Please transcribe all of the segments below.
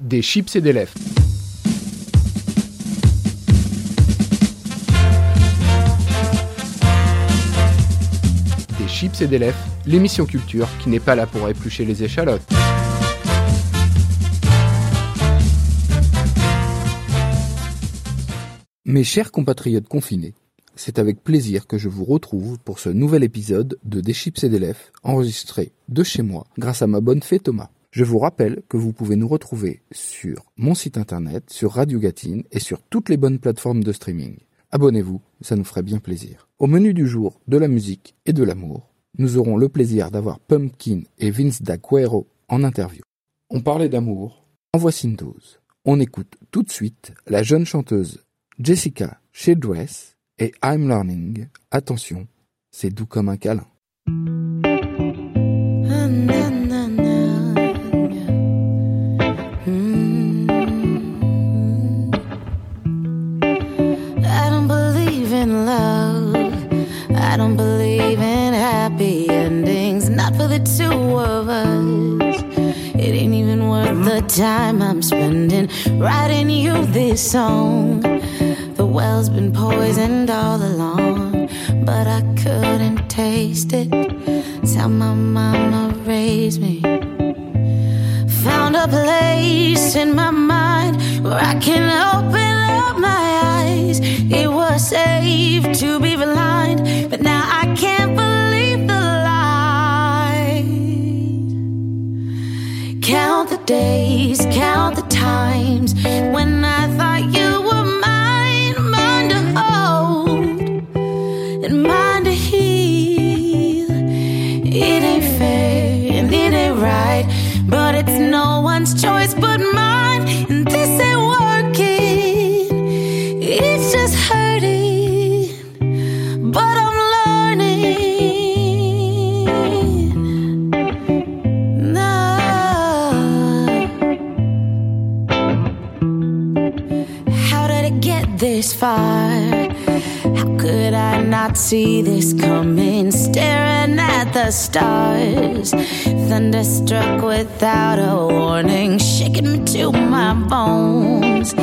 Des chips et des lèvres. Des chips et des lèvres, l'émission culture qui n'est pas là pour éplucher les échalotes. Mes chers compatriotes confinés, c'est avec plaisir que je vous retrouve pour ce nouvel épisode de Des chips et des lèvres enregistré de chez moi grâce à ma bonne fée Thomas. Je vous rappelle que vous pouvez nous retrouver sur mon site internet, sur Radio Gatine et sur toutes les bonnes plateformes de streaming. Abonnez-vous, ça nous ferait bien plaisir. Au menu du jour, de la musique et de l'amour, nous aurons le plaisir d'avoir Pumpkin et Vince D'Aquero en interview. On parlait d'amour, en voici une dose. On écoute tout de suite la jeune chanteuse Jessica Shedress et I'm Learning. Attention, c'est doux comme un câlin. Time I'm spending writing you this song. The well's been poisoned all along, but I couldn't taste it. How my mama raised me. Found a place in my mind where I can open up my eyes. It was safe to be blind, days, count the times when I thought you far? How could I not see this coming? Staring at the stars, thunderstruck without a warning, shaking me to my bones,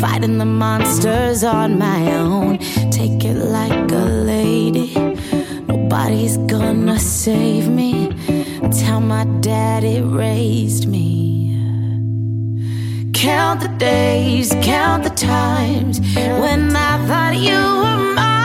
fighting the monsters on my own. Take it like a lady, nobody's gonna save me. Tell my daddy raised me. Count the days, count the times. When I thought you were mine,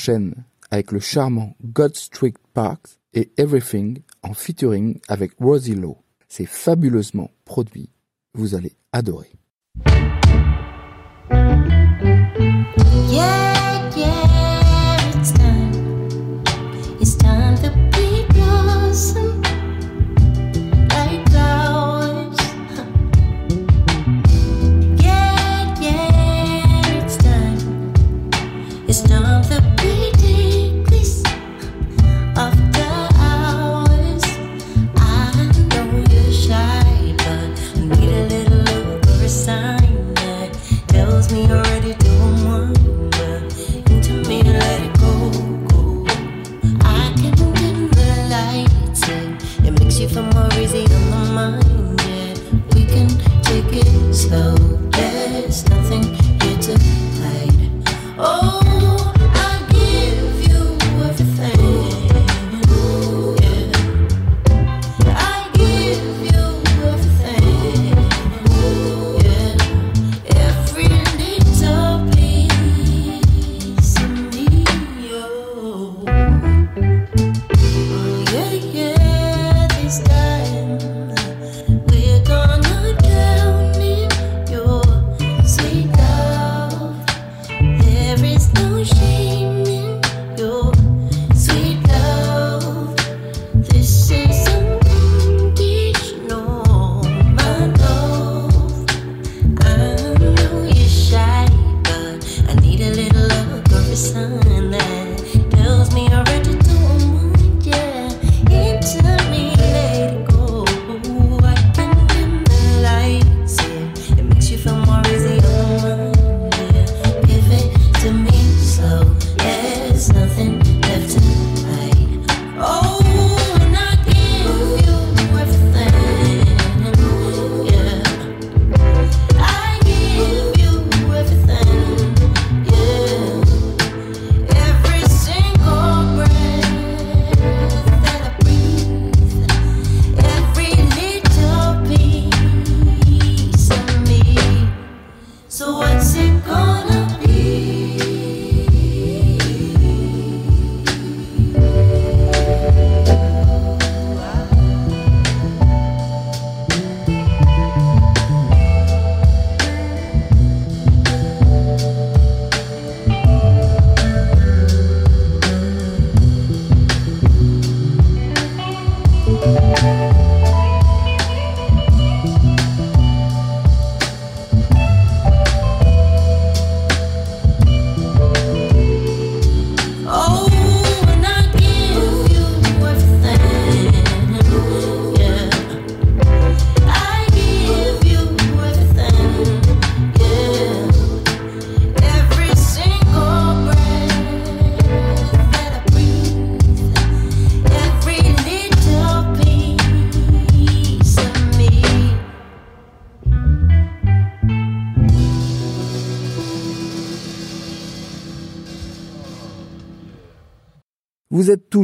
enchaîne avec le charmant God Street Parks et Everything en featuring avec Rosie Lowe. C'est fabuleusement produit. Vous allez adorer. It's time to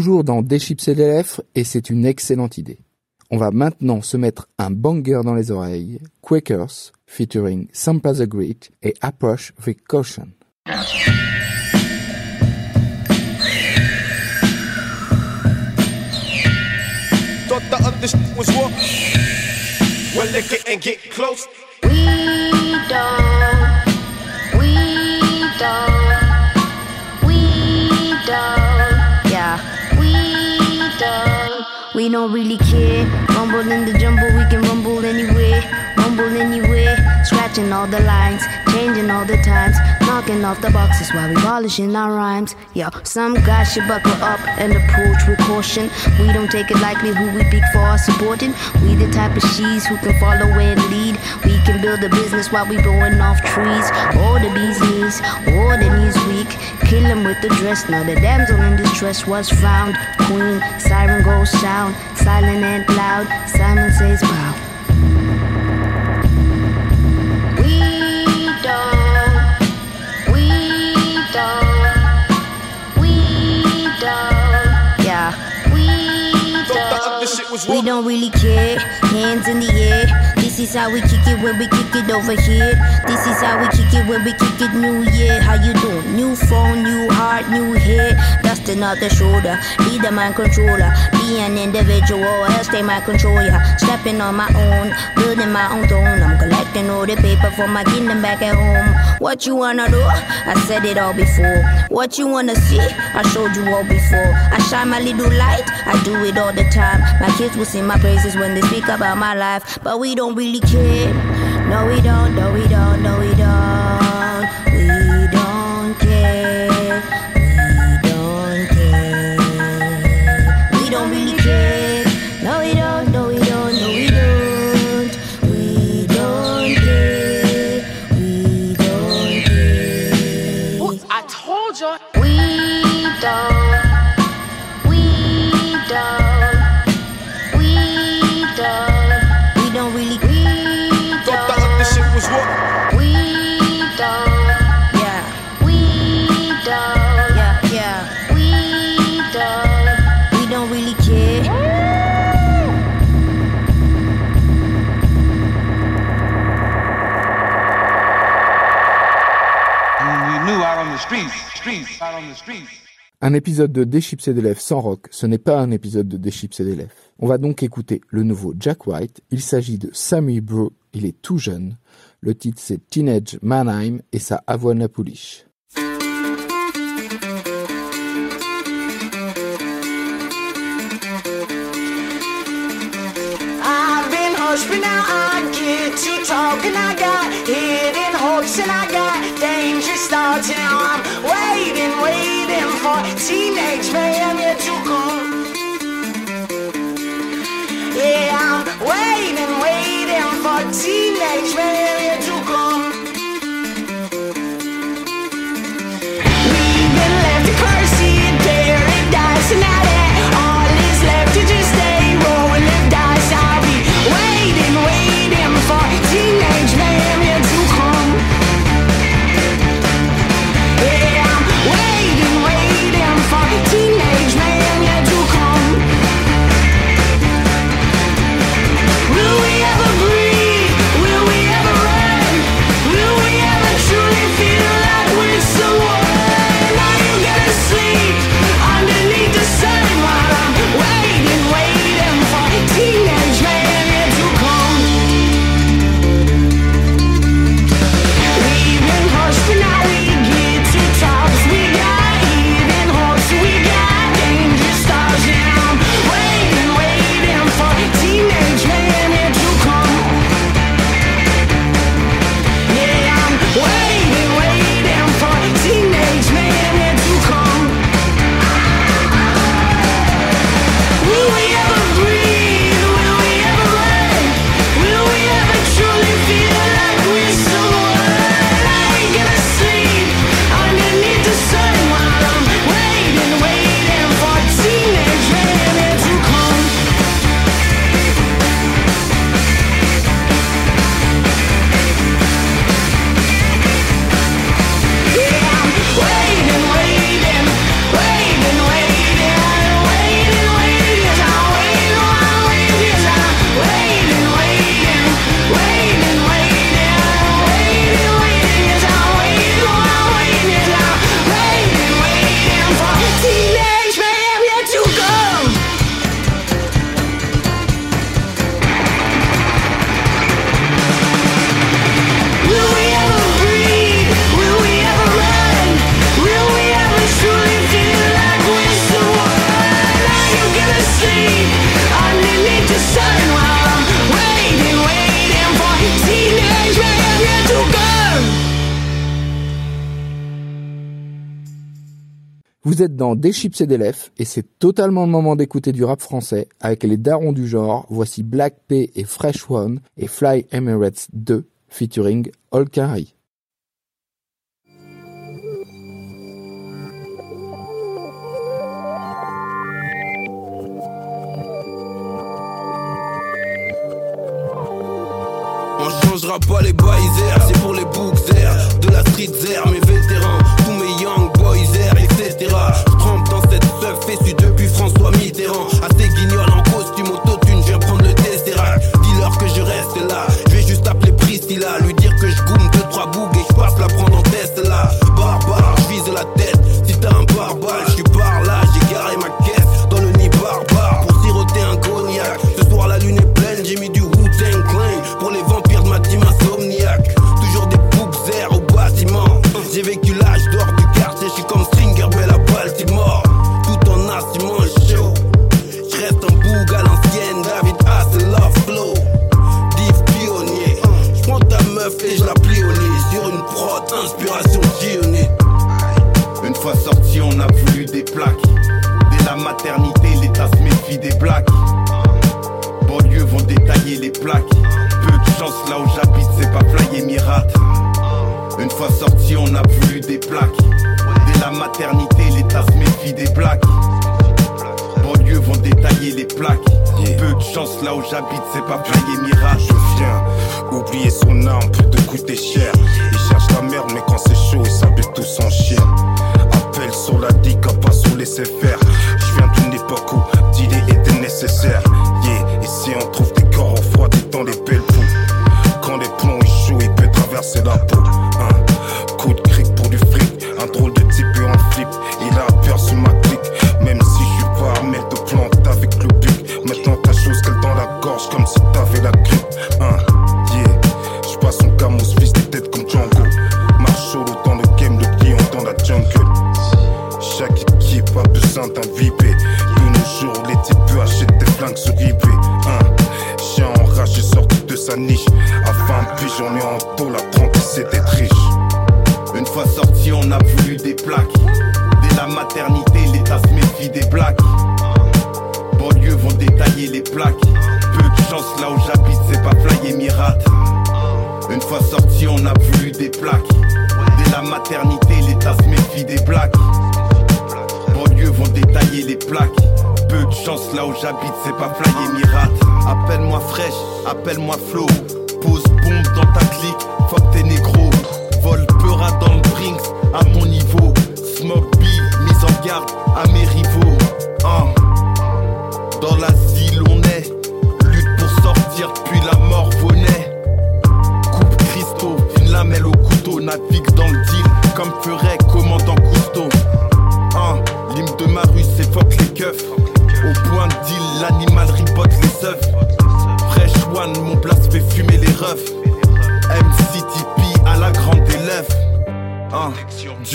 toujours dans Des chips et des lèvres et c'est une excellente idée. On va maintenant se mettre un banger dans les oreilles, Quakers, featuring Sampa the Great et Approach with Caution. Don't really care. Rumble in the jumble, we can rumble anywhere. Rumble anywhere. Scratching all the lines, changing all the times. Knocking off the boxes while we polishing our rhymes. Yo, some guys should buckle up and approach with caution. We don't take it lightly who we pick for our supporting. We the type of she's who can follow and lead. We can build a business while we blowing off trees. All the bee's knees, or the knees weak. Kill with the dress. Now the damsel in distress was found queen. Siren goes sound, silent and loud. Simon says, Pow. We don't really care. Hands in the air. This is how we kick it when we kick it over here. This is how we kick it when we kick it new year. How you doing? New phone, new heart, new hair. Dusting off the shoulder. Be the mind controller. Be an individual, else they might control ya. Stepping on my own, building my own throne. I'm collecting all the paper for my kingdom back at home. What you wanna do? I said it all before. What you wanna see? I showed you all before. I shine my little light. I do it all the time. My kids will sing my praises when they speak about my life, but we don't really care. No, we don't, no, we don't, no, we don't. Un épisode de Déchips et d'élèves sans rock, ce n'est pas un épisode de Déchips et d'élèves. On va donc écouter le nouveau Jack White. Il s'agit de Sammy Bro. Il est tout jeune. Le titre c'est Teenage Mannheim et sa Avoine Pouliche. Teenage man, you're too. Yeah, I'm waiting, waiting for teenage man. des chips et des lèvres, et c'est totalement le moment d'écouter du rap français avec les darons du genre. Voici Black P et Fresh One et Fly Emirates 2 featuring Olkari. On changera pas les c'est pour les de la street mes vétérans, tous mes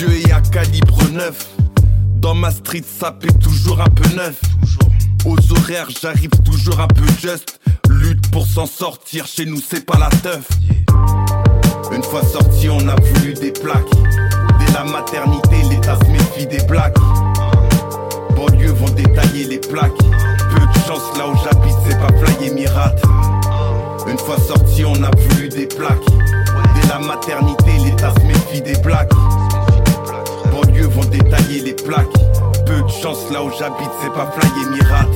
Dieu est à calibre neuf. Dans ma street, ça paie toujours un peu neuf. Aux horaires, j'arrive toujours un peu juste. Lutte pour s'en sortir, chez nous c'est pas la teuf. Une fois sorti, on a voulu des plaques. Dès la maternité, l'État se méfie des blagues. Banlieue vont détailler les plaques. Peu de chance là où j'habite, c'est pas fly et mirate. Une fois sorti, on a voulu des plaques. Dès la maternité, l'État se méfie des blagues. Vont détailler les plaques. Peu de chance là où j'habite, c'est pas fly et mirate.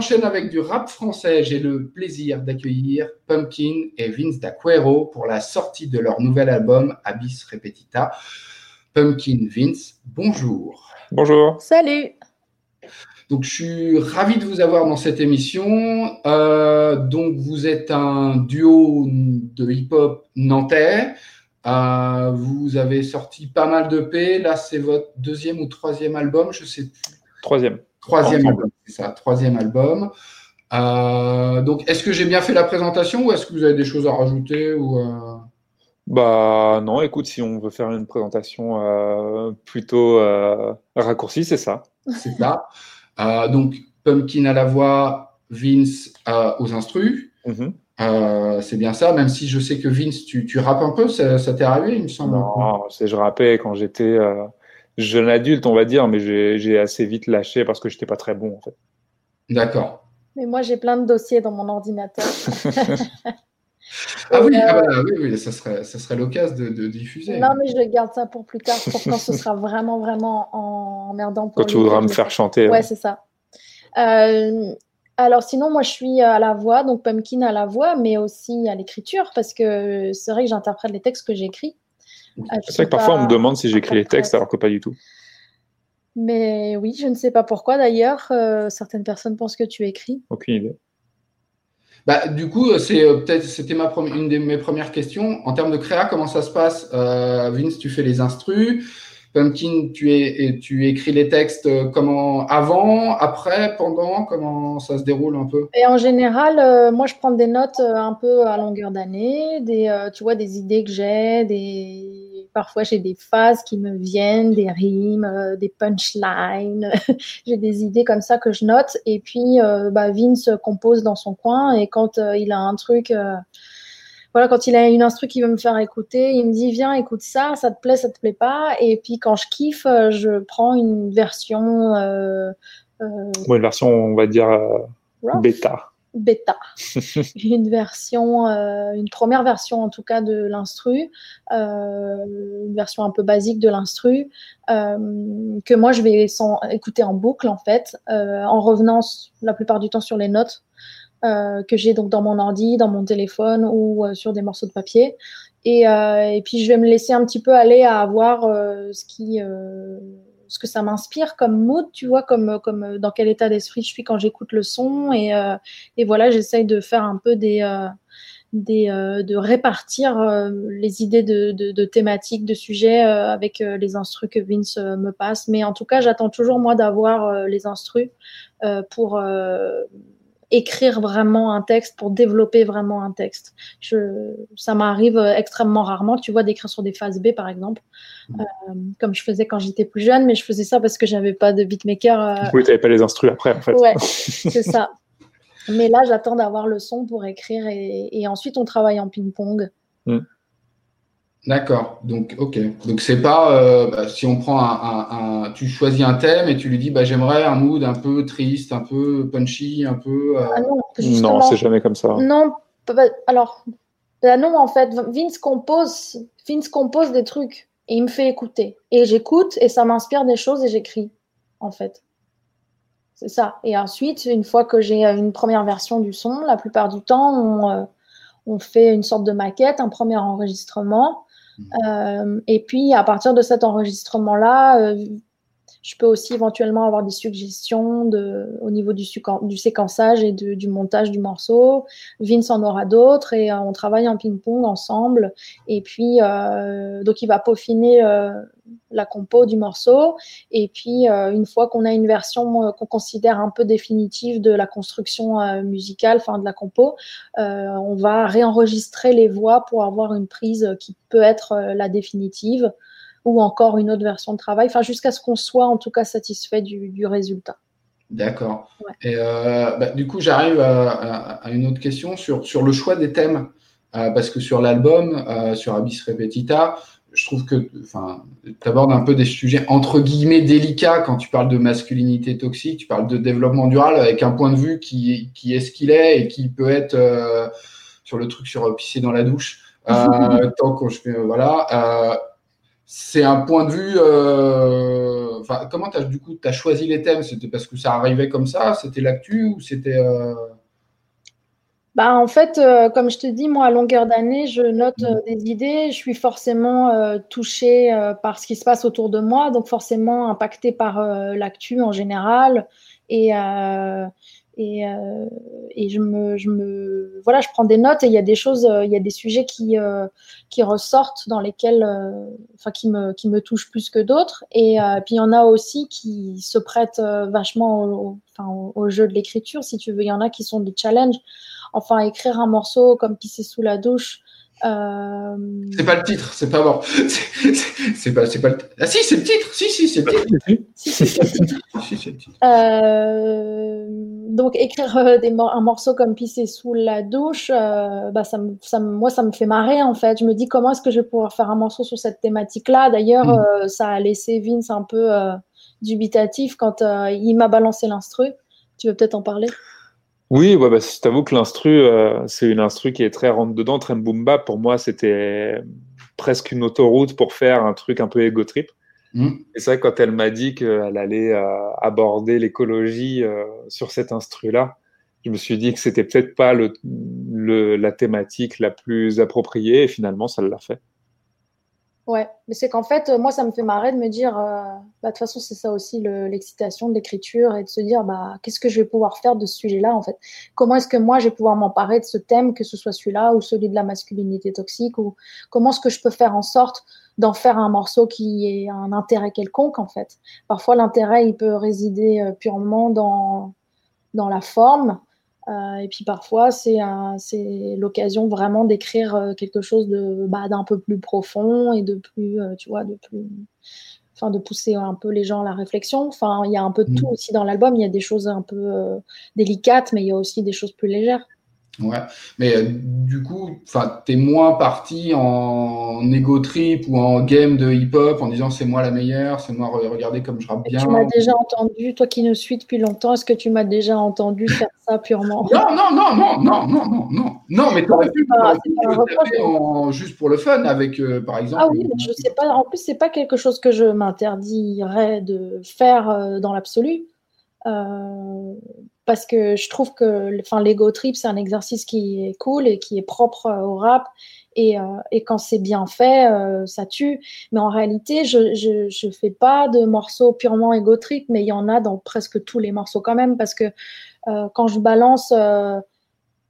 Enchaîne avec du rap français. J'ai le plaisir d'accueillir Pumpkin et Vince D'Aquero pour la sortie de leur nouvel album Abyss Repetita. Pumpkin, Vince, bonjour. Bonjour. Salut Donc, je suis ravi de vous avoir dans cette émission. Euh, donc, vous êtes un duo de hip-hop nantais. Euh, vous avez sorti pas mal de P. Là, c'est votre deuxième ou troisième album, je sais plus. Troisième. Troisième Ensemble. album, c'est ça, troisième album. Euh, donc, est-ce que j'ai bien fait la présentation ou est-ce que vous avez des choses à rajouter ou euh, Bah non, écoute, si on veut faire une présentation euh, plutôt raccourcie, c'est ça. c'est ça Donc, Pumpkin à la voix, Vince aux instrus. Mhm. Euh, c'est bien ça, même si je sais que Vince, tu, tu rappes un peu, ça, ça t'est arrivé, il me semble. Non, c'est je rappais quand j'étais jeune adulte, on va dire, mais j'ai assez vite lâché parce que j'étais pas très bon en fait. D'accord. Mais moi, j'ai plein de dossiers dans mon ordinateur. Ah oui, Euh, ah bah oui, oui, ça serait, ça serait l'occasion de, de diffuser. non, mais je garde ça pour plus tard, pour quand ce sera vraiment, vraiment emmerdant pour Quand tu voudras me je- faire chanter. Ouais, ouais. c'est ça. Euh, alors sinon, moi, je suis à la voix, donc Pumpkin à la voix, mais aussi à l'écriture, parce que c'est vrai que j'interprète les textes que j'écris. Euh, je C'est vrai que parfois on me demande si j'écris les textes alors que pas du tout. Mais oui, je ne sais pas pourquoi d'ailleurs. euh, certaines personnes pensent que tu écris. Aucune idée. Bah, du coup, c'est euh, peut-être c'était ma une de mes premières questions. En termes de créa, comment ça se passe? Euh, Vince, tu fais les instrus. Pumpkin, tu, es, tu écris les textes euh, comment avant, après, pendant, comment ça se déroule un peu? Et en général, euh, moi, je prends des notes euh, un peu à longueur d'année, des, tu vois, des idées que j'ai, des... parfois j'ai des phases qui me viennent, des rimes, des punchlines. j'ai des idées comme ça que je note. Et puis, bah, Vince compose dans son coin et quand il a un truc, voilà, quand il a une instru qui veut me faire écouter, il me dit viens, écoute ça, ça te plaît, ça te plaît pas. Et puis quand je kiffe, euh, je prends une version euh, euh, une version, on va dire euh, bêta. bêta. une version, une première version en tout cas de l'instru, une version un peu basique de l'instru, que moi je vais sans, écouter en boucle en fait, en revenant la plupart du temps sur les notes que j'ai donc dans mon ordi, dans mon téléphone ou euh, sur des morceaux de papier. Et, euh, et puis je vais me laisser un petit peu aller à voir euh, ce qui euh, ce que ça m'inspire comme mood, tu vois, comme, comme euh, dans quel état d'esprit je suis quand j'écoute le son. Et, euh, et voilà, j'essaye de faire un peu des, euh, des, euh, de répartir euh, les idées de, de, de thématiques, de sujets euh, avec euh, les instrus que Vince euh, me passe. Mais en tout cas, j'attends toujours moi d'avoir euh, les instrus euh, pour euh, écrire vraiment un texte, pour développer vraiment un texte. Je, ça m'arrive euh, extrêmement rarement, tu vois, d'écrire sur des phases B par exemple, euh, comme je faisais quand j'étais plus jeune, mais je faisais ça parce que j'avais pas de beatmaker. euh, Oui, t'avais pas les instrus après, en fait. Ouais, c'est ça. Mais là, j'attends d'avoir le son pour écrire et, et ensuite on travaille en ping-pong. D'accord. Donc, ok. Donc, c'est pas euh, bah, si on prend un, un- un- tu choisis un thème et tu lui dis, bah, j'aimerais un mood un peu triste, un peu punchy, un peu. euh, Ah non, c'est jamais comme ça. non, p- p- alors, bah non, en fait, Vince compose, Vince compose des trucs et il me fait écouter. Et j'écoute et ça m'inspire des choses et j'écris, en fait. C'est ça. Et ensuite, une fois que j'ai euh, une première version du son, la plupart du temps, on, euh, on fait une sorte de maquette, un premier enregistrement. Euh, et puis, à partir de cet enregistrement-là, euh, je peux aussi éventuellement avoir des suggestions au niveau du, séquençage et du montage du morceau. Vince en aura d'autres et euh, on travaille en ping-pong ensemble. Et puis, euh, donc, il va peaufiner euh, la compo du morceau. Et puis, une fois qu'on a une version qu'on considère un peu définitive de la construction musicale, enfin de la compo, on va réenregistrer les voix pour avoir une prise qui peut être la définitive ou encore une autre version de travail, enfin jusqu'à ce qu'on soit en tout cas satisfait du, du résultat. D'accord. Ouais. Et euh, bah, du coup, j'arrive à, à- à une autre question sur, sur le choix des thèmes. Euh, parce que sur l'album, euh, sur Abyss Repetita, je trouve que tu abordes un peu des sujets entre guillemets délicats quand tu parles de masculinité toxique, tu parles de développement durable avec un point de vue qui, qui est ce qu'il est et qui peut être sur le truc sur pisser dans la douche. Tant qu'on je fais, voilà. C'est un point de vue. euh, comment coup t'as choisi les thèmes? C'était parce que ça arrivait comme ça? C'était l'actu ou c'était euh, Bah, en fait, euh, comme je te dis, moi, à longueur d'année, je note des idées. Je suis forcément touchée par ce qui se passe autour de moi, donc forcément impactée par l'actu en général. Et, et, euh, et je me, je me, voilà, je prends des notes et il y a des choses, euh, il y a des sujets qui, euh, qui ressortent dans lesquels, euh, enfin, qui me, qui me touchent plus que d'autres. Et puis il y en a aussi qui se prêtent vachement au, au, au jeu de l'écriture, si tu veux. Il y en a qui sont des challenges. Enfin, écrire un morceau comme pisser sous la douche. Euh, C'est pas le titre, c'est pas bon. C'est- pas, c'est pas le... Ah si, c'est le titre. Si, si, c'est le titre. si, si, c'est le titre. Si, c'est le titre. Euh, donc écrire euh, des mor- un morceau comme pisser sous la douche, euh, bah ça me, ça me- moi ça me fait marrer en fait. Je me dis comment est-ce que je vais pouvoir faire un morceau sur cette thématique-là? D'ailleurs, euh, ça a laissé Vince un peu euh, dubitatif quand euh, il m'a balancé l'instru. Tu veux peut-être en parler? Oui, ouais, bah, je t'avoue que l'instru, euh, c'est une instru qui est très rentre dedans, très boom bap. Pour moi, c'était presque une autoroute pour faire un truc un peu ego trip. Mhm. Et c'est vrai, quand elle m'a dit qu'elle allait euh, aborder l'écologie euh, sur cet instru-là, je me suis dit que c'était peut-être pas le, le- la thématique la plus appropriée, et finalement, ça l'a fait. Ouais, mais c'est qu'en fait, euh, moi, ça me fait marrer de me dire, euh, bah, de toute façon, c'est ça aussi le- l'excitation de l'écriture et de se dire, bah, qu'est-ce que je vais pouvoir faire de ce sujet-là, en fait? Comment est-ce que moi, je vais pouvoir m'emparer de ce thème, que ce soit celui-là ou celui de la masculinité toxique, ou comment est-ce que je peux faire en sorte d'en faire un morceau qui ait un intérêt quelconque, en fait? Parfois, l'intérêt, il peut résider euh, purement dans, la forme, et puis parfois, c'est l'occasion vraiment d'écrire euh, quelque chose de bah, d'un peu plus profond et de plus, euh, tu vois, de plus, enfin, de pousser un peu les gens à la réflexion. Enfin, il y a un peu de Mhm. tout aussi dans l'album. Il y a des choses un peu euh, délicates, mais il y a aussi des choses plus légères. Ouais. Mais euh, du coup, t'es moins parti en ego trip ou en game de hip-hop en disant c'est moi la meilleure, c'est moi, regardez comme je rappe bien. Tu m'as déjà entendu, toi qui nous suis depuis longtemps, est-ce que tu m'as déjà entendu faire ça purement? Non, non, non, non, non, non, non, non. Non, mais t'aurais pu juste pour le fun avec, euh, par exemple. Ah oui, mais je sais pas. En plus, c'est pas quelque chose que je m'interdirais de faire euh, dans l'absolu parce que je trouve que enfin, l'ego trip, c'est un exercice qui est cool et qui est propre euh, au rap. Et, euh, et quand c'est bien fait, euh, ça tue. Mais en réalité, je, je, je fais pas de morceaux purement ego trip, mais il y en a dans presque tous les morceaux quand même. Parce que euh, quand je balance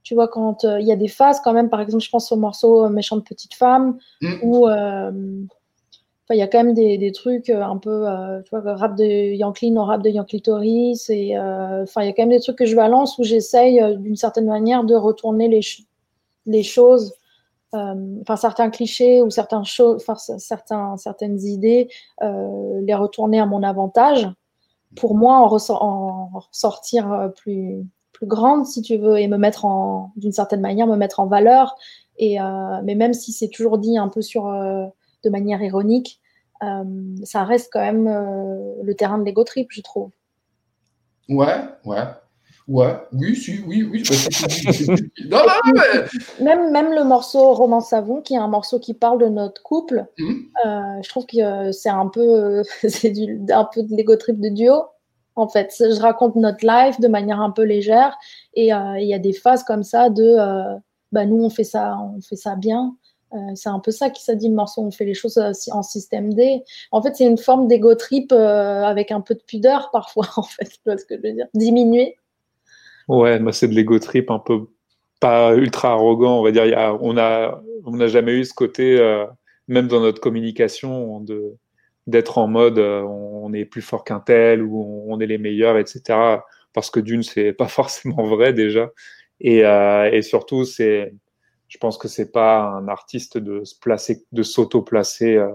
Tu vois, quand il y a des phases, quand même, par exemple, je pense au morceau Méchante Petite Femme, Mm. où il y a quand même des, trucs euh, un peu, euh, tu vois, rap de Yankee, non rap de Yankee Toris, et euh, enfin, il y a quand même des trucs que je balance où j'essaye, d'une certaine manière, de retourner les, les choses, enfin, certains clichés ou certains certains, certaines idées, les retourner à mon avantage, pour moi, en, ressor- en ressortir plus, plus grande, si tu veux, et me mettre en, d'une certaine manière, me mettre en valeur. Et, mais même si c'est toujours dit un peu sur, de manière ironique, euh, ça reste quand même euh, le terrain de l'ego trip, je trouve. Ouais, ouais. Ouais, oui, si, oui, oui. non, non, mais- Même, même le morceau Roman Savon, qui est un morceau qui parle de notre couple, Mhm. euh, je trouve que c'est un peu, c'est un peu de l'ego trip de duo. En fait, je raconte notre life de manière un peu légère et euh, il y a des phases comme ça de, euh, bah nous on fait ça, on fait ça bien. Euh, c'est un peu ça qui ça dit le morceau, on fait les choses euh, en système D. En fait, c'est une forme d'ego trip euh, avec un peu de pudeur parfois, en fait, tu vois ce que je veux dire. Diminuer. Ouais, moi c'est de l'ego trip un peu pas ultra arrogant, on va dire. On n'a jamais eu ce côté, même dans notre communication, de d'être en mode on est plus fort qu'un tel ou on, est les meilleurs, etc. Parce que d'une, c'est pas forcément vrai déjà, et surtout c'est, je pense que c'est pas un artiste de se placer, de s'auto-placer euh,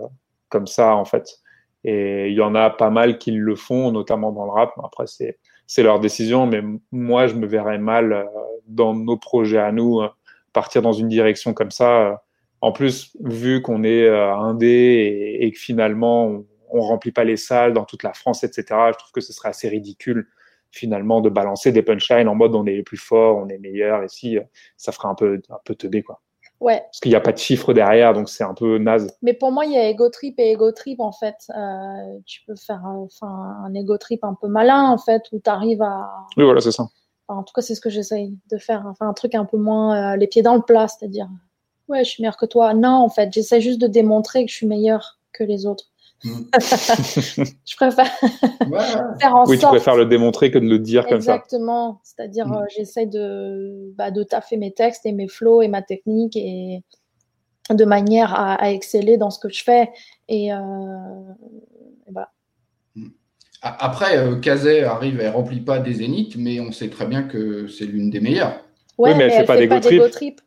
comme ça en fait. Et il y en a pas mal qui le font, notamment dans le rap. Après c'est c'est leur décision, mais moi, je me verrais mal euh, dans nos projets à nous euh, partir dans une direction comme ça. En plus, vu qu'on est euh, indé et, et que finalement, on, on remplit pas les salles dans toute la France, etc., je trouve que ce serait assez ridicule finalement de balancer des punchlines en mode on est les plus forts, on est meilleurs, et si euh, ça ferait un peu un peu teubé quoi. Ouais, Parce qu'il n'y a pas de chiffre derrière, donc c'est un peu naze. Mais pour moi, il y a ego trip et ego trip en fait. Euh, tu peux faire euh, enfin, un ego trip un peu malin en fait, où tu arrives à. Oui, voilà, c'est ça. enfin, en tout cas, c'est ce que j'essaye de faire. Enfin, un truc un peu moins euh, les pieds dans le plat, c'est-à-dire, ouais, je suis meilleur que toi. Non, en fait, j'essaie juste de démontrer que je suis meilleur que les autres. Mm. je préfère Ouais, faire en Oui, tu préfères le démontrer que de le dire comme ça. Exactement. C'est-à-dire, Mm. euh, j'essaie de, bah, de taffer mes textes et mes flows et ma technique et de manière à, à exceller dans ce que je fais. Et, euh, et voilà. A- Après, euh, Kazé arrive, elle remplit pas des zéniths, mais on sait très bien que c'est l'une des meilleures. Ouais, mais elle fait pas d'ego trip. trip.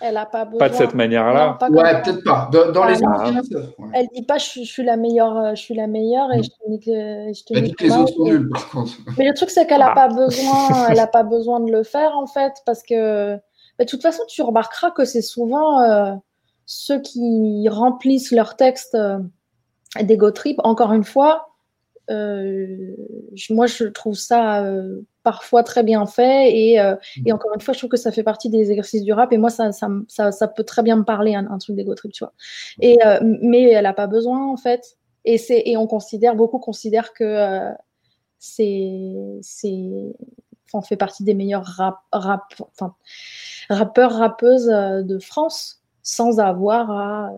Elle a pas besoin. Pas de cette manière-là. Ouais, peut-être pas. Dans, dans Ah, les anciens, ouais. Elle dit pas je, suis- je suis la meilleure, euh, je suis la meilleure et Mm. je te nique, je te Elle dit que les autres sont nuls, par contre. Mais le truc, c'est qu'elle n'a Ah. pas besoin, elle a pas besoin de le faire, en fait, parce que, mais de toute façon, tu remarqueras que c'est souvent euh, ceux qui remplissent leur texte euh, d'ego trip. Encore une fois, euh, je- moi, je trouve ça euh, parfois très bien fait et, euh, et encore une fois, je trouve que ça fait partie des exercices du rap et moi, ça, ça, ça, ça peut très bien me parler, un, un truc d'ego trip, tu vois. Et, euh, mais elle n'a pas besoin, en fait. Et, c'est, et on considère, beaucoup considèrent que euh, c'est, c'est, enfin, on fait partie des meilleurs rap, rap, enfin, rappeurs, rappeuses euh, de France sans avoir à,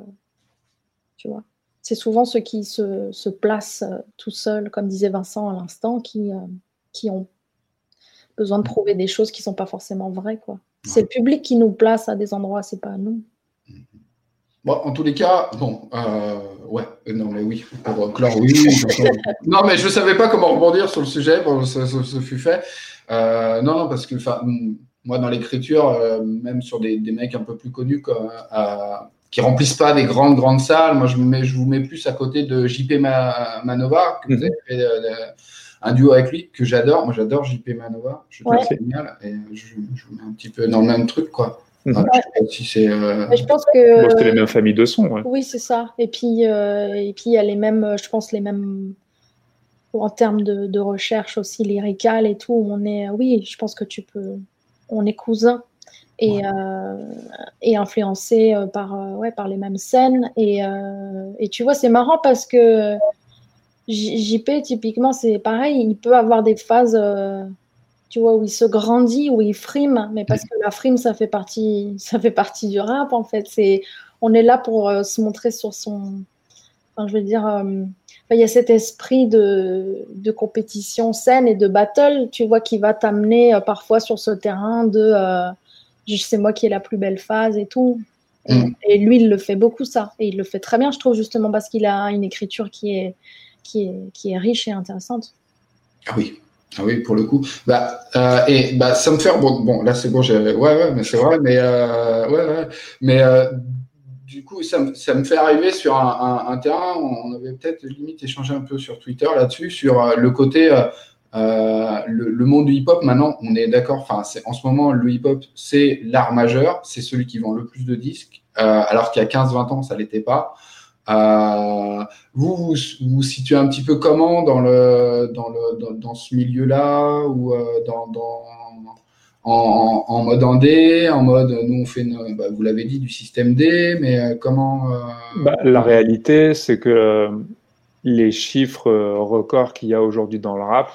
tu vois. C'est souvent ceux qui se, se placent euh, tout seuls, comme disait Vincent à l'instant, qui, euh, qui ont besoin de prouver des choses qui sont pas forcément vraies, quoi. C'est le public qui nous place à des endroits, c'est pas nous. Bon, en tous les cas, bon, euh, ouais, euh, non, mais oui, pour euh, clore, oui, non, mais je savais pas comment rebondir sur le sujet, bon, ça, ça- ça fut fait. Euh, non, non, parce que, enfin, moi, dans l'écriture, euh, même sur des, des mecs un peu plus connus, comme, euh, qui remplissent pas des grandes, grandes salles, moi, je, me mets, je vous mets plus à côté de JP Ma- Manova, que vous avez fait le- un duo avec lui, que j'adore. Moi, j'adore JP Manova, je trouve Ouais. ça génial, et je, je vous mets un petit peu dans le même truc, quoi. Mhm. Voilà, je sais pas si c'est. euh, je pense que Bon, c'était les mêmes familles de sons. Ouais. Oui, c'est ça. Et puis, euh, et puis il y a les mêmes, je pense, les mêmes en termes de, de recherche aussi lyricale et tout. On est, oui, je pense que tu peux, on est cousins et, euh, et influencés euh, par, ouais, par les mêmes scènes. Et, euh, et tu vois, c'est marrant parce que JP, typiquement, c'est pareil. Il peut avoir des phases, euh, tu vois, où il se grandit, où il frime, mais parce que la frime, ça fait partie, ça fait partie du rap, en fait. C'est, on est là pour euh, se montrer sur son. Enfin, je veux dire, euh, il y a cet esprit de, de compétition saine et de battle, tu vois, qui va t'amener parfois sur ce terrain de. c'est moi qui ai la plus belle phase et tout. Et, Mm. et lui, il le fait beaucoup ça. Et il le fait très bien, je trouve, justement, parce qu'il a une écriture qui est, qui est, riche et intéressante. Ah oui. Ah oui, pour le coup. Bah, euh, et bah, ça me fait bon, bon là c'est bon, j'ai ouais ouais, mais c'est vrai, mais euh, ouais ouais, mais euh, du coup ça, me- ça me fait arriver sur un, terrain. On avait peut-être limite échangé un peu sur Twitter là-dessus sur le côté le, le monde du hip-hop. Maintenant, on est d'accord. Enfin, en ce moment le hip-hop c'est l'art majeur, c'est celui qui vend le plus de disques, alors qu'il y a 15-20 ans ça l'était pas. Euh, vous, vous vous situez un petit peu comment dans le dans le dans, dans ce milieu-là ou euh, dans, dans en, en, en mode indé, en mode nous on fait une- bah, vous l'avez dit du système D, mais euh, comment euh, Bah, la réalité, c'est que les chiffres records qu'il y a aujourd'hui dans le rap,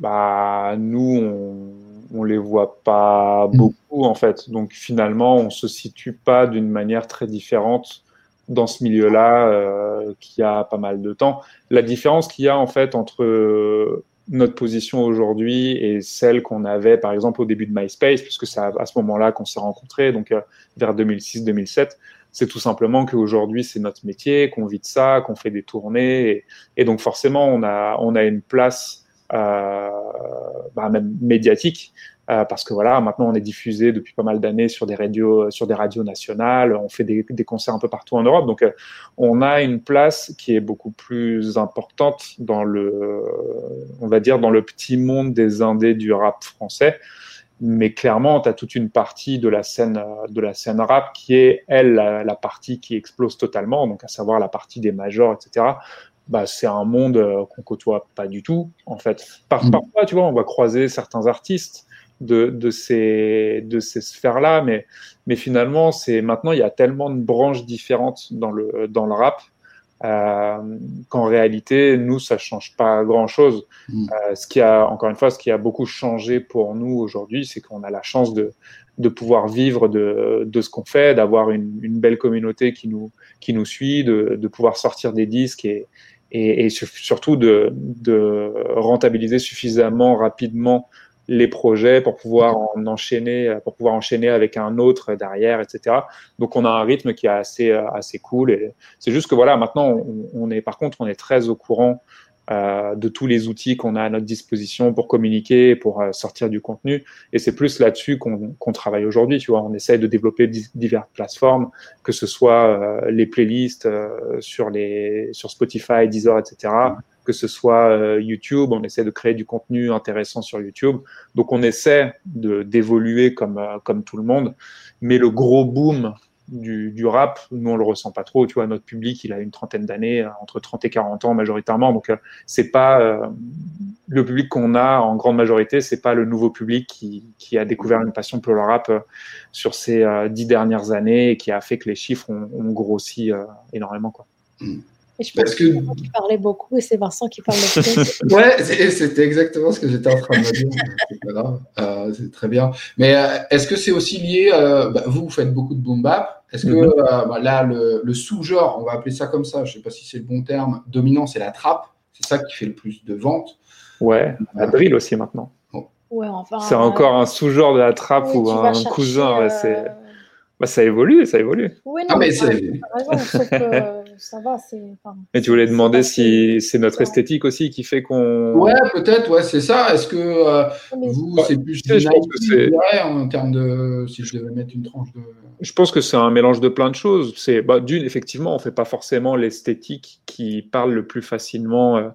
bah, nous, on, on les voit pas Mm. beaucoup, en fait. Donc, finalement, on se situe pas d'une manière très différente dans ce milieu-là, euh, qui a pas mal de temps. La différence qu'il y a, en fait, entre euh, notre position aujourd'hui et celle qu'on avait, par exemple, au début de MySpace, puisque c'est à, ce moment-là qu'on s'est rencontrés, donc euh, vers 2006-2007, c'est tout simplement qu'aujourd'hui c'est notre métier, qu'on vit de ça, qu'on fait des tournées, et, et donc forcément on a on a une place euh, bah, même médiatique euh, parce que voilà maintenant on est diffusé depuis pas mal d'années sur des radios sur des radios nationales, on fait des, des concerts un peu partout en Europe, donc euh, on a une place qui est beaucoup plus importante dans le on va dire dans le petit monde des indés du rap français mais clairement, tu as toute une partie de la scène euh, de la scène rap qui est elle la, la partie qui explose totalement, donc à savoir la partie des majors, etc. Bah, c'est un monde euh, qu'on côtoie pas du tout, en fait. Par, Mm. Parfois, tu vois, on va croiser certains artistes de, de ces de ces sphères-là, mais mais finalement, c'est maintenant il y a tellement de branches différentes dans le dans le rap euh, qu'en réalité, nous, ça change pas grand-chose. Mm. Euh, ce qui a, encore une fois, ce qui a beaucoup changé pour nous aujourd'hui, c'est qu'on a la chance de, de pouvoir vivre de, de ce qu'on fait, d'avoir une, une belle communauté qui nous, qui nous suit, de, de pouvoir sortir des disques et, et, et sur- surtout de, de rentabiliser suffisamment rapidement les projets pour pouvoir en enchaîner, pour pouvoir enchaîner avec un autre derrière, etc. Donc on a un rythme qui est assez, assez cool. Et c'est juste que voilà, maintenant on, on est, par contre, on est très au courant euh, de tous les outils qu'on a à notre disposition pour communiquer, pour euh, sortir du contenu. Et c'est plus là-dessus qu'on travaille aujourd'hui. Tu vois, on essaie de développer di- diverses plateformes, que ce soit euh, les playlists euh, sur les sur Spotify, Deezer, etc. Que ce soit euh, YouTube, on essaie de créer du contenu intéressant sur YouTube. Donc on essaie d'évoluer comme euh, comme tout le monde. Mais le gros boom du, du rap, nous on le ressent pas trop. Tu vois, notre public, il a une trentaine d'années, euh, entre 30 et 40 ans majoritairement. Donc c'est pas le public qu'on a en grande majorité, c'est pas le nouveau public qui, qui a découvert une passion pour le rap sur ces dix dernières années et qui a fait que les chiffres ont, grossi énormément. Quoi. Et je Parce pense que- que c'est moi qui parlais beaucoup et c'est Vincent qui parle le plus. Ouais, c'est- c'était exactement ce que j'étais en train de me dire. C'est pas grave, euh, c'est très bien. Mais euh, est-ce que c'est aussi lié euh, bah, Vous, vous faites beaucoup de boom bap. Est-ce que Mhm. euh, bah, là, le, le sous-genre, on va appeler ça comme ça, je sais pas si c'est le bon terme, dominant, c'est la trappe. C'est ça qui fait le plus de ventes. Ouais, la drill aussi maintenant. Ouais, enfin. C'est encore un sous-genre de la trappe oui, ou un cousin. ouais, euh, bah, ça évolue, ça évolue. Oui, non, Ah, mais mais c'est- ça va, c'est. enfin, Et tu voulais demander si c'est notre esthétique aussi qui fait qu'on. Ouais, peut-être, ouais, c'est ça. Est-ce que euh, mais- vous, Ouais, c'est plus je pense que c'est- en termes de. Si je devais mettre une tranche de. Je pense que c'est un mélange de plein de choses. C'est bah, d'une, effectivement, on fait pas forcément l'esthétique qui parle le plus facilement euh,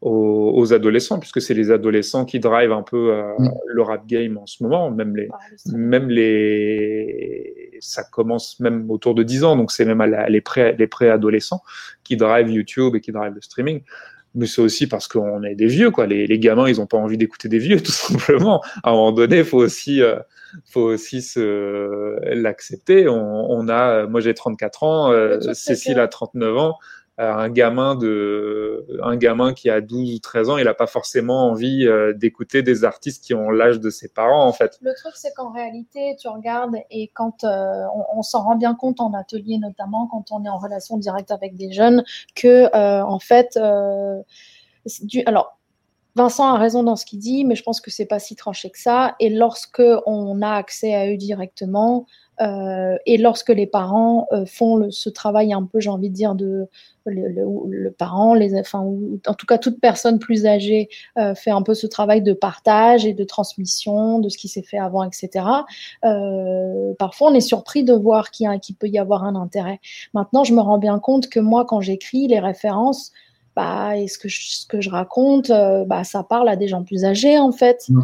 aux, aux adolescents, puisque c'est les adolescents qui drivent un peu euh, Mm. le rap game en ce moment, même les, bah, même les, ça commence même autour de 10 ans, donc c'est même à la- les pré, les pré-adolescents qui drivent YouTube et qui drivent le streaming. Mais c'est aussi parce qu'on est des vieux, quoi. Les, les gamins, ils ont pas envie d'écouter des vieux, tout simplement. À un moment donné, faut aussi, euh, faut aussi se l'accepter. On, on a, moi j'ai 34 ans, euh, Cécile a 39 ans. Un gamin de, un gamin qui a 12 ou 13 ans, il a pas forcément envie euh, d'écouter des artistes qui ont l'âge de ses parents, en fait. Le truc, c'est qu'en réalité, tu regardes et quand euh, on, on s'en rend bien compte en atelier, notamment quand on est en relation directe avec des jeunes, que euh, en fait, euh, du, alors Vincent a raison dans ce qu'il dit, mais je pense que c'est pas si tranché que ça. Et lorsque on a accès à eux directement, euh, et lorsque les parents euh, font ce travail un peu, j'ai envie de dire, de le, parent, les, enfin, ou en tout cas toute personne plus âgée euh, fait un peu ce travail de partage et de transmission de ce qui s'est fait avant, etc. Parfois, on est surpris de voir qu'il peut y avoir un intérêt. Maintenant, je me rends bien compte que moi, quand j'écris les références, bah, et ce que je, ce que je raconte, euh, bah, ça parle à des gens plus âgés, en fait. Mm.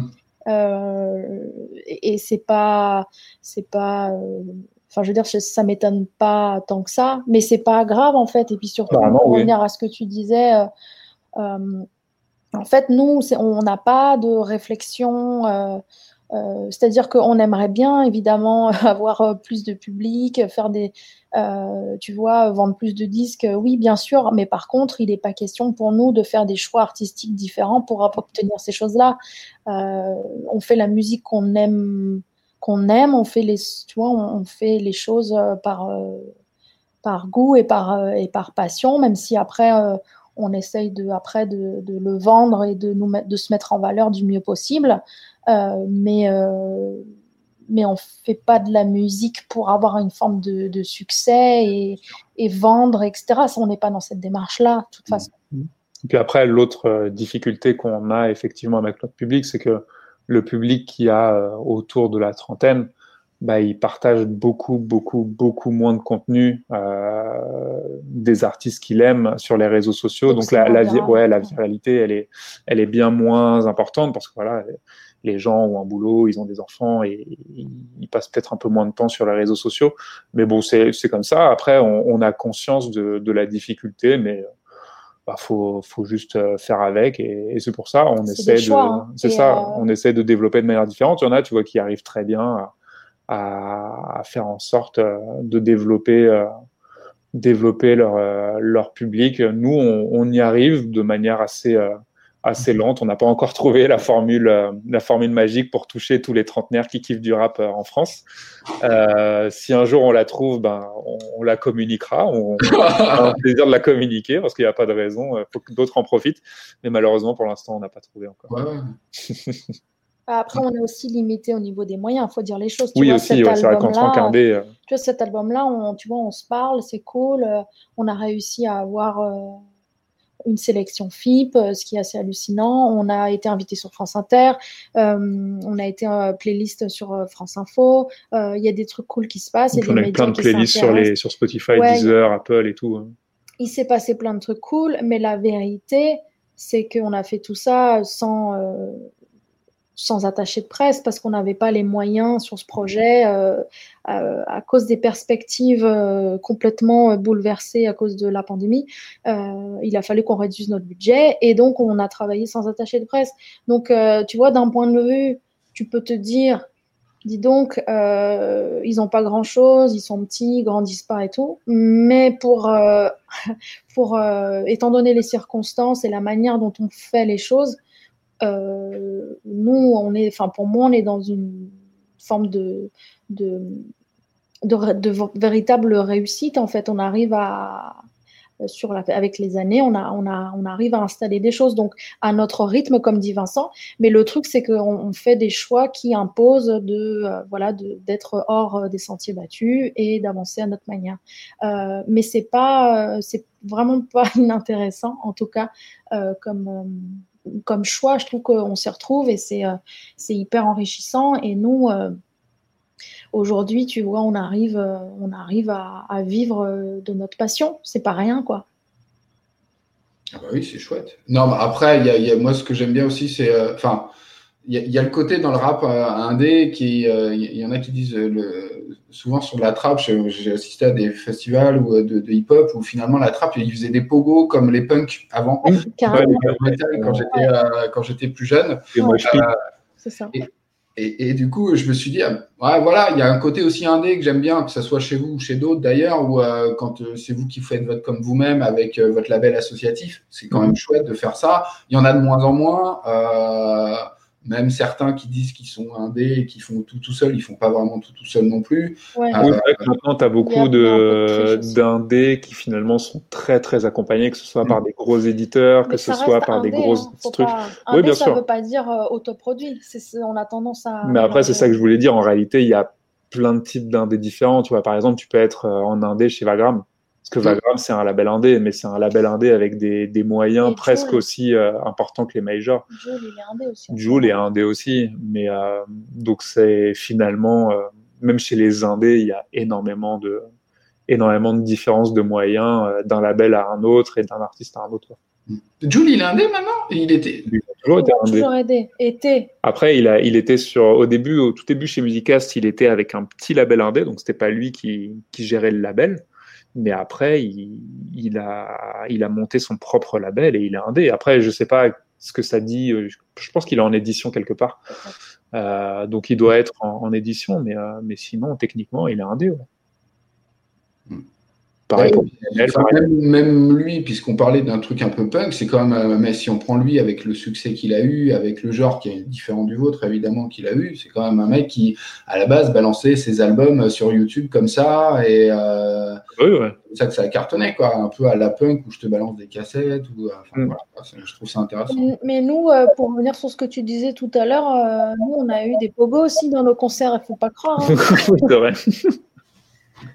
Euh, et et c'est pas, c'est pas, euh, enfin, je veux dire, ça- m'étonne pas tant que ça, mais c'est pas grave, en fait. Et puis surtout, Apparemment, pour oui. revenir à ce que tu disais, en fait, nous, on n'a pas de réflexion. Euh, C'est-à-dire qu'on aimerait bien, évidemment, avoir euh, plus de public, faire des, euh, tu vois, vendre plus de disques. Oui, bien sûr, mais par contre, il n'est pas question pour nous de faire des choix artistiques différents pour obtenir ces choses-là. On fait la musique qu'on aime, qu'on aime. On fait les, tu on, fait les choses par goût et par et par passion, même si après on essaye de après de, le vendre et de nous de se mettre en valeur du mieux possible. Euh, mais euh, mais on fait pas de la musique pour avoir une forme de, de succès et, et vendre, etc. Ça, on n'est pas dans cette démarche-là, de toute façon. Et puis après, l'autre euh, difficulté qu'on a effectivement avec notre public, c'est que le public qui a autour de la trentaine, bah, il partage beaucoup, beaucoup, beaucoup moins de contenu euh, des artistes qu'il aime sur les réseaux sociaux. Donc la, la, ouais, la viralité, elle est, elle est bien moins importante parce que voilà, les gens ont un boulot, ils ont des enfants et ils passent peut-être un peu moins de temps sur les réseaux sociaux. Mais bon, c'est c'est comme ça. Après, on, on a conscience de, de la difficulté, mais bah, faut, faut juste euh, faire avec et, et c'est pour ça on essaie choix, hein. de c'est ça euh, on essaie de développer de manière différente il y en a tu vois qui arrivent très bien à, à, faire en sorte euh, de développer euh, développer leur leur public nous on, on y arrive de manière assez euh, assez lente on n'a pas encore trouvé la formule euh, la formule magique pour toucher tous les trentenaires qui kiffent du rap euh, en France Euh, si un jour on la trouve ben on, on la communiquera on, on a un plaisir de la communiquer parce qu'il n'y a pas de raison. Il faut que d'autres en profitent. Mais malheureusement, pour l'instant, on n'a pas trouvé encore. Ouais, ouais. Après, on est aussi limité au niveau des moyens, il faut dire les choses. Tu oui, vois, aussi, ouais, c'est vrai qu'en euh, tu vois, cet album-là, on, tu vois, on se parle, c'est cool. euh, on a réussi à avoir euh, une sélection FIP, euh, ce qui est assez hallucinant. On a été invité sur France Inter, euh, on a été euh, playlist sur euh, France Info. Euh, Il y a des trucs cool qui se passent. il y a on a plein de playlists sur, s'intéressent. les, sur Spotify, Ouais, Deezer, Apple et tout. hein. il s'est passé plein de trucs cool, mais la vérité, c'est qu'on a fait tout ça sans, sans attaché de presse parce qu'on n'avait pas les moyens sur ce projet euh, euh, à cause des perspectives euh, complètement bouleversées à cause de la pandémie. Il a fallu qu'on réduise notre budget et donc on a travaillé sans attaché de presse. Donc, tu vois, d'un point de vue, tu peux te dire, dis donc, ils n'ont pas grand-chose, ils sont petits, ils grandissent pas et tout. Mais pour, pour étant donné les circonstances et la manière dont on fait les choses, euh, nous, on est, enfin pour moi, on est dans une forme de, véritable réussite. En fait, on arrive à sur la, avec les années, on, a, on, a, on arrive à installer des choses donc à notre rythme, comme dit Vincent. Mais le truc, c'est qu'on on fait des choix qui imposent de euh, voilà d'être hors euh, des sentiers battus et d'avancer à notre manière. Euh, mais c'est pas, euh, c'est vraiment pas inintéressant, en tout cas, euh, comme euh, comme choix. Je trouve qu'on s'y retrouve et c'est euh, hyper enrichissant. Et nous, euh, aujourd'hui, tu vois, on arrive, euh, on arrive à, vivre de notre passion. C'est pas rien, quoi. Ah bah oui, c'est chouette. Non, mais après, y y a- moi, ce que j'aime bien aussi, c'est. Enfin, y, a- il y a le côté dans le rap euh, indé qui. euh, Il y en a qui disent. euh, le, souvent sur la trappe, j'ai assisté à des festivals ou, de, de hip-hop où finalement la trappe, ils faisaient des pogos comme les punks avant. Carrément, Quand j'étais- euh, plus jeune. Et moi, je c'est ça. Et, et du coup, je me suis dit, ah, ouais, voilà, il y a un côté aussi indé que j'aime bien, que ce soit chez vous ou chez d'autres d'ailleurs, ou euh, quand euh, c'est vous qui faites votre comme vous-même avec euh, votre label associatif, c'est quand même chouette de faire ça. Il y en a de moins en moins. Euh, même certains qui disent qu'ils sont indés et qui font tout tout seul, ils font pas vraiment tout tout seul non plus. Ouais. Ah, Oui, c'est vrai que maintenant, tu as beaucoup d'indés qui finalement sont très très accompagnés, que ce soit par des gros éditeurs, que ce soit par des grosses hein. Trucs. pas- Oui, bien ça sûr. veut pas dire euh, autoproduit. C'est- on a tendance à. Mais après, c'est ça que je voulais dire. En réalité, il y a plein de types d'indés différents. Tu vois, par exemple, tu peux être euh, en indé chez Vagram. Parce que. Vagram, c'est un label indé, mais c'est un label indé avec des, des moyens Et presque Joule. aussi euh, importants que les majors. Joule, il est indé aussi. Joule est indé aussi. Mais euh, donc, c'est finalement, euh, même chez les indés, il y a énormément de, énormément de différences de moyens euh, d'un label à un autre et d'un artiste à un autre. Jules, il est indé maintenant Il était. Il a toujours été indé. Toujours aidé. Été. Après, il, a, il était sur, au début, au tout début chez Musicast, il était avec un petit label indé, donc c'était pas lui qui, qui gérait le label. Mais après, il, il, a, il a monté son propre label et il est indé. Après, je sais pas ce que ça dit. euh, Je, je pense qu'il est en édition quelque part. Euh, donc il doit être en, en édition, mais, euh, mais sinon, techniquement, il est indé. ouais. Pareil Ouais, pour PNL, Enfin, pareil. même, même lui, puisqu'on parlait d'un truc un peu punk, c'est quand même, euh, mais si on prend lui avec le succès qu'il a eu, avec le genre qui est différent du vôtre, évidemment, qu'il a eu, c'est quand même un mec qui, à la base, balançait ses albums sur YouTube comme ça, et euh, Oui, ouais. c'est ça que ça a cartonné, quoi, un peu à la punk où je te balance des cassettes, ou, euh, enfin, Mm. voilà, je trouve ça intéressant. Mais- Mais nous, euh, pour revenir sur ce que tu disais tout à l'heure, euh, nous, on a eu des pogos aussi dans nos concerts, il faut pas croire. hein.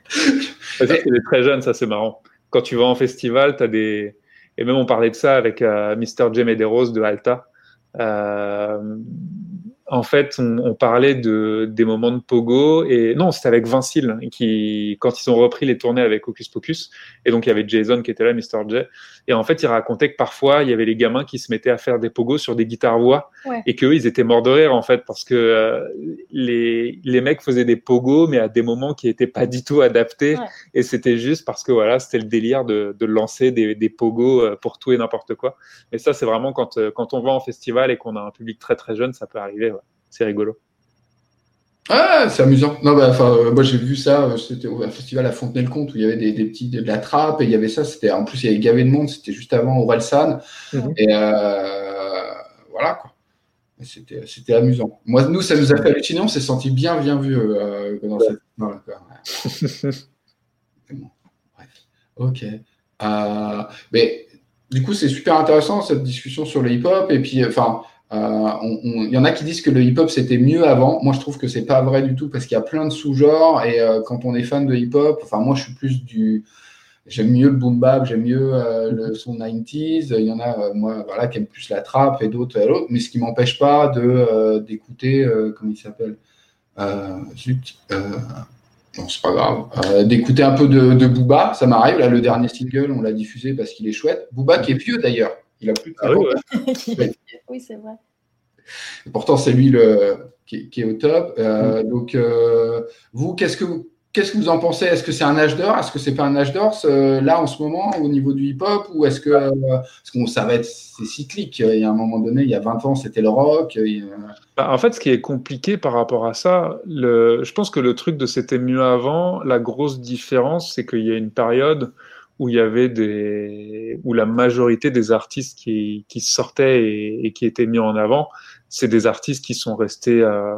C'est. Ça, très jeunes, ça c'est marrant. Quand tu vas en festival, tu as des. Et même on parlait de ça avec euh, Mr. J. Medeiros de Alta. Euh, en fait, on, on parlait de, des moments de pogo. Et non, c'était avec Vincile, qui, quand ils ont repris les tournées avec Hocus Pocus. Et donc, il y avait Jason qui était là, Mr. J. Et en fait, il racontait que parfois, il y avait les gamins qui se mettaient à faire des pogos sur des guitares-voix. Ouais. Et qu'eux, ils étaient morts de rire, en fait, parce que euh, les, les mecs faisaient des pogos, mais à des moments qui n'étaient pas du tout adaptés. Ouais. Et c'était juste parce que voilà, c'était le délire de, de lancer des, des pogos euh, pour tout et n'importe quoi. Mais ça, c'est vraiment quand, euh, quand on va en festival et qu'on a un public très très jeune, ça peut arriver. ouais. C'est rigolo. Ah, c'est amusant. Non, bah, enfin, euh, moi j'ai vu ça, euh, c'était au un festival à Fontenay-le-Comte où il y avait des, des petits, de la trappe et il y avait ça, c'était, en plus il y avait gavé de monde, c'était juste avant Orelsan. Mhm. Et euh, voilà quoi. C'était, c'était amusant. Moi, nous, ça nous a fait halluciner, on s'est senti bien, bien vu euh, dans cette. Ouais. Bon. Bref. Ok. Euh, mais du coup, c'est super intéressant cette discussion sur le hip-hop. Et puis, enfin, euh, il y en a qui disent que le hip-hop c'était mieux avant. Moi, je trouve que c'est pas vrai du tout parce qu'il y a plein de sous-genres. Et euh, quand on est fan de hip-hop, enfin, moi, je suis plus du. J'aime mieux le boom bap, j'aime mieux euh, le son 90s. Il y en a, euh, moi, voilà, qui aiment plus la trappe et d'autres euh, l'autre. Mais ce qui m'empêche pas de euh, d'écouter, euh, comment il s'appelle euh, zut, euh, non, c'est pas grave. Euh, d'écouter un peu de, de Booba, ça m'arrive. Là, le dernier single, on l'a diffusé parce qu'il est chouette. Booba qui est vieux d'ailleurs. Il a plus de Ah oui, 50 ouais. oui, c'est vrai. et pourtant, c'est lui le, qui, qui est au top. Euh, Donc, euh, vous, qu'est-ce que vous, qu'est-ce que vous en pensez? Est-ce que c'est un âge d'or? Est-ce que c'est pas un âge d'or ce- là en ce moment au niveau du hip-hop? Ou est-ce que parce qu'on ça va être c'est cyclique Il y a un moment donné, il y a 20 ans, c'était le rock. Bah, en fait, ce qui est compliqué par rapport à ça, le, je pense que le truc de c'était mieux avant, la grosse différence, c'est qu'il y a une période où il y avait des, où la majorité des artistes qui, qui sortaient et, et qui étaient mis en avant, c'est des artistes qui sont restés, euh,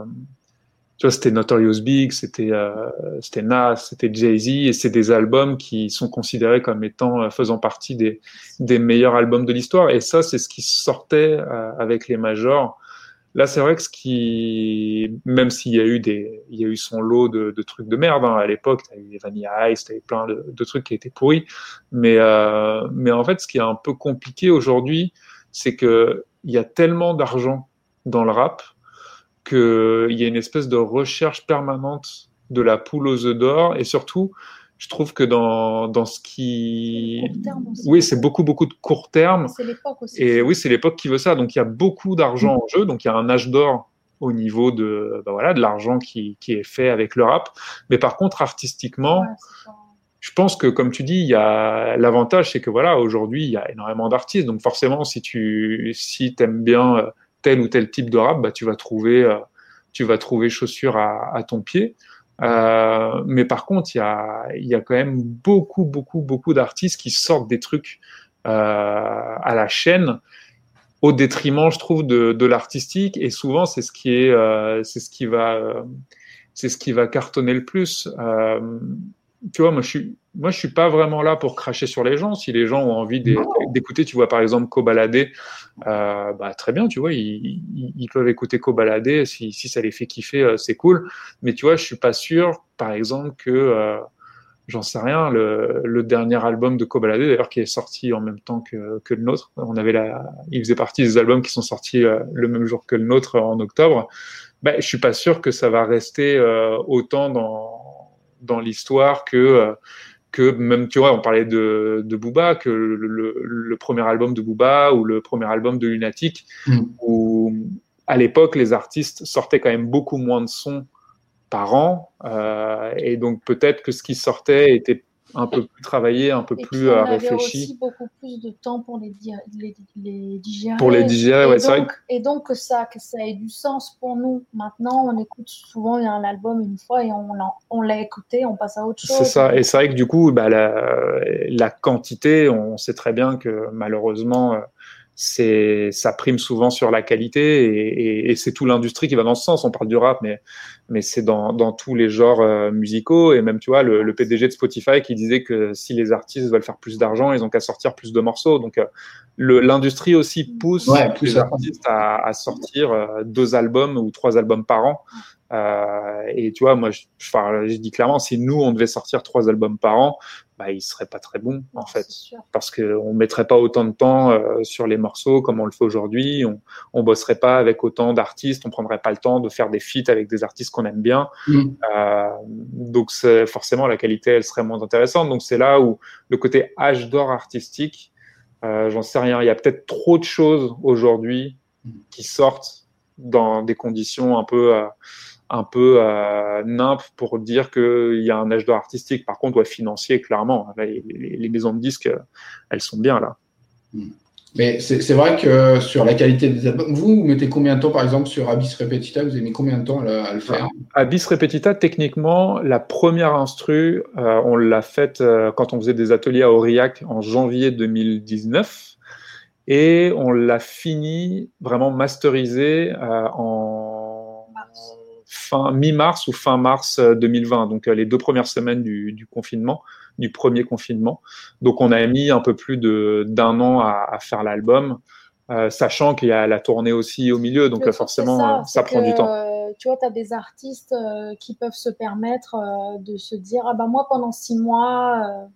tu vois, c'était Notorious Big, c'était, euh, c'était Nas, c'était Jay-Z, et c'est des albums qui sont considérés comme étant, euh, faisant partie des, des meilleurs albums de l'histoire. Et ça, c'est ce qui sortait euh, avec les majors. Là, c'est vrai que ce qui, même s'il y a eu des, il y a eu son lot de, de trucs de merde hein, à l'époque, t'as eu les Vanilla Ice, t'as eu plein de, trucs qui étaient pourris, mais euh, mais en fait, ce qui est un peu compliqué aujourd'hui, c'est que il y a tellement d'argent dans le rap que il y a une espèce de recherche permanente de la poule aux œufs d'or, et surtout, je trouve que dans dans ce qui, oui, c'est beaucoup beaucoup de court terme. C'est l'époque aussi. Et oui, c'est l'époque qui veut ça. Donc il y a beaucoup d'argent en jeu. Donc il y a un âge d'or au niveau de, ben voilà, de l'argent qui, qui est fait avec le rap. Mais par contre, artistiquement, Ouais, c'est pas- je pense que comme tu dis, il y a l'avantage, c'est que voilà, aujourd'hui, il y a énormément d'artistes. Donc forcément, si tu si aimes bien euh, tel ou tel type de rap, bah, tu vas trouver euh, tu vas trouver chaussure à, à ton pied. Euh, mais par contre, il y a, y a quand même beaucoup, beaucoup, beaucoup d'artistes qui sortent des trucs euh, à la chaîne au détriment, je trouve, de, de l'artistique. Et souvent, c'est ce qui est, euh, ce qui va, euh, ce qui va cartonner le plus. Euh, tu vois, moi, je suis, moi, je suis pas vraiment là pour cracher sur les gens. Si les gens ont envie d'é- d'écouter, tu vois, par exemple, Cobaladé, euh, bah, très bien, tu vois, ils, ils- ils peuvent écouter Cobaladé. Si, si ça les fait kiffer, euh, c'est cool. Mais tu vois, je suis pas sûr, par exemple, que, euh, j'en sais rien, le, le dernier album de Cobaladé, d'ailleurs, qui est sorti en même temps que, que le nôtre. On avait la, il faisait partie des albums qui sont sortis euh, le même jour que le nôtre en octobre. Ben, je suis pas sûr que ça va rester euh, autant dans dans l'histoire que euh, que même tu vois on parlait de de Booba que le, le, le premier album de Booba ou le premier album de Lunatic Mm. où à l'époque les artistes sortaient quand même beaucoup moins de sons par an euh, et donc peut-être que ce qui sortait était un peu plus travaillé un peu Et plus on euh, avait réfléchi aussi beaucoup plus de temps pour les, di- les, les digérer. pour les digérer Et ouais c'est vrai donc, et donc que ça, que ça ait du sens pour nous. Maintenant, on écoute souvent un album une fois et on l'a, on l'a écouté, on passe à autre chose. C'est ça. Et c'est vrai que du coup, bah, la, la quantité, on sait très bien que malheureusement, euh, c'est, ça prime souvent sur la qualité et, et- et c'est tout l'industrie qui va dans ce sens. On parle du rap, mais, mais c'est dans, dans tous les genres euh, musicaux et même, tu vois, le, le PDG de Spotify qui disait que si les artistes veulent faire plus d'argent, ils ont qu'à sortir plus de morceaux. Donc, euh, l'industrie aussi pousse Ouais, les pousse artistes à, à sortir euh, deux albums ou trois albums par an. Euh, et tu vois, moi, je, je, je dis clairement, si nous, on devait sortir trois albums par an, bah, ils seraient pas très bons, en fait. Parce qu'on mettrait pas autant de temps euh, sur les morceaux comme on le fait aujourd'hui. On, on bosserait pas avec autant d'artistes. On prendrait pas le temps de faire des feats avec des artistes qu'on aime bien. Mm. Euh, donc, forcément, la qualité, elle serait moins intéressante. Donc, c'est là où le côté âge d'or artistique, euh, j'en sais rien. Il y a peut-être trop de choses aujourd'hui qui sortent dans des conditions un peu, euh, un peu euh, nymphes pour dire qu'il y a un âge d'or artistique. Par contre, ouais, financier, clairement, les, les- les maisons de disques, euh, elles sont bien là. Mais c'est vrai que sur la qualité des albums, vous, vous mettez combien de temps, par exemple, sur Abyss Repetita? Vous avez mis combien de temps à, le- à le faire? Abyss Repetita, techniquement, la première instru, euh, on l'a faite euh, quand on faisait des ateliers à Aurillac en janvier 2019. Et on l'a fini vraiment masterisé euh, en. Fin mi-mars ou fin mars euh, 2020, donc euh, les deux premières semaines du, du confinement, du premier confinement. Donc on a mis un peu plus de d'un an à, à faire l'album, euh, sachant qu'il y a la tournée aussi au milieu, donc Le euh, forcément euh, ça prend du temps. euh, tu vois, tu as des artistes euh, qui peuvent se permettre euh, de se dire Ah bah moi, pendant six mois, euh,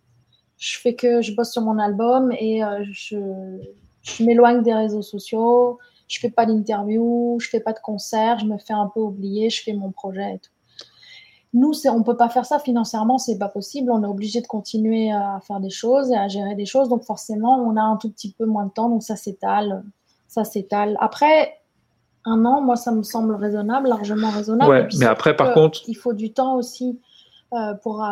je fais que je bosse sur mon album et euh, je, je m'éloigne des réseaux sociaux, je fais pas d'interview, je fais pas de concert, je me fais un peu oublier, je fais mon projet et tout. Nous, on peut pas faire ça financièrement, c'est pas possible. On est obligé de continuer à faire des choses et à gérer des choses. Donc forcément, on a un tout petit peu moins de temps, donc ça s'étale, ça s'étale. Après, un an, moi, ça me semble raisonnable, largement raisonnable. Ouais, mais après, par contre- il faut du temps aussi. Euh, pour, euh,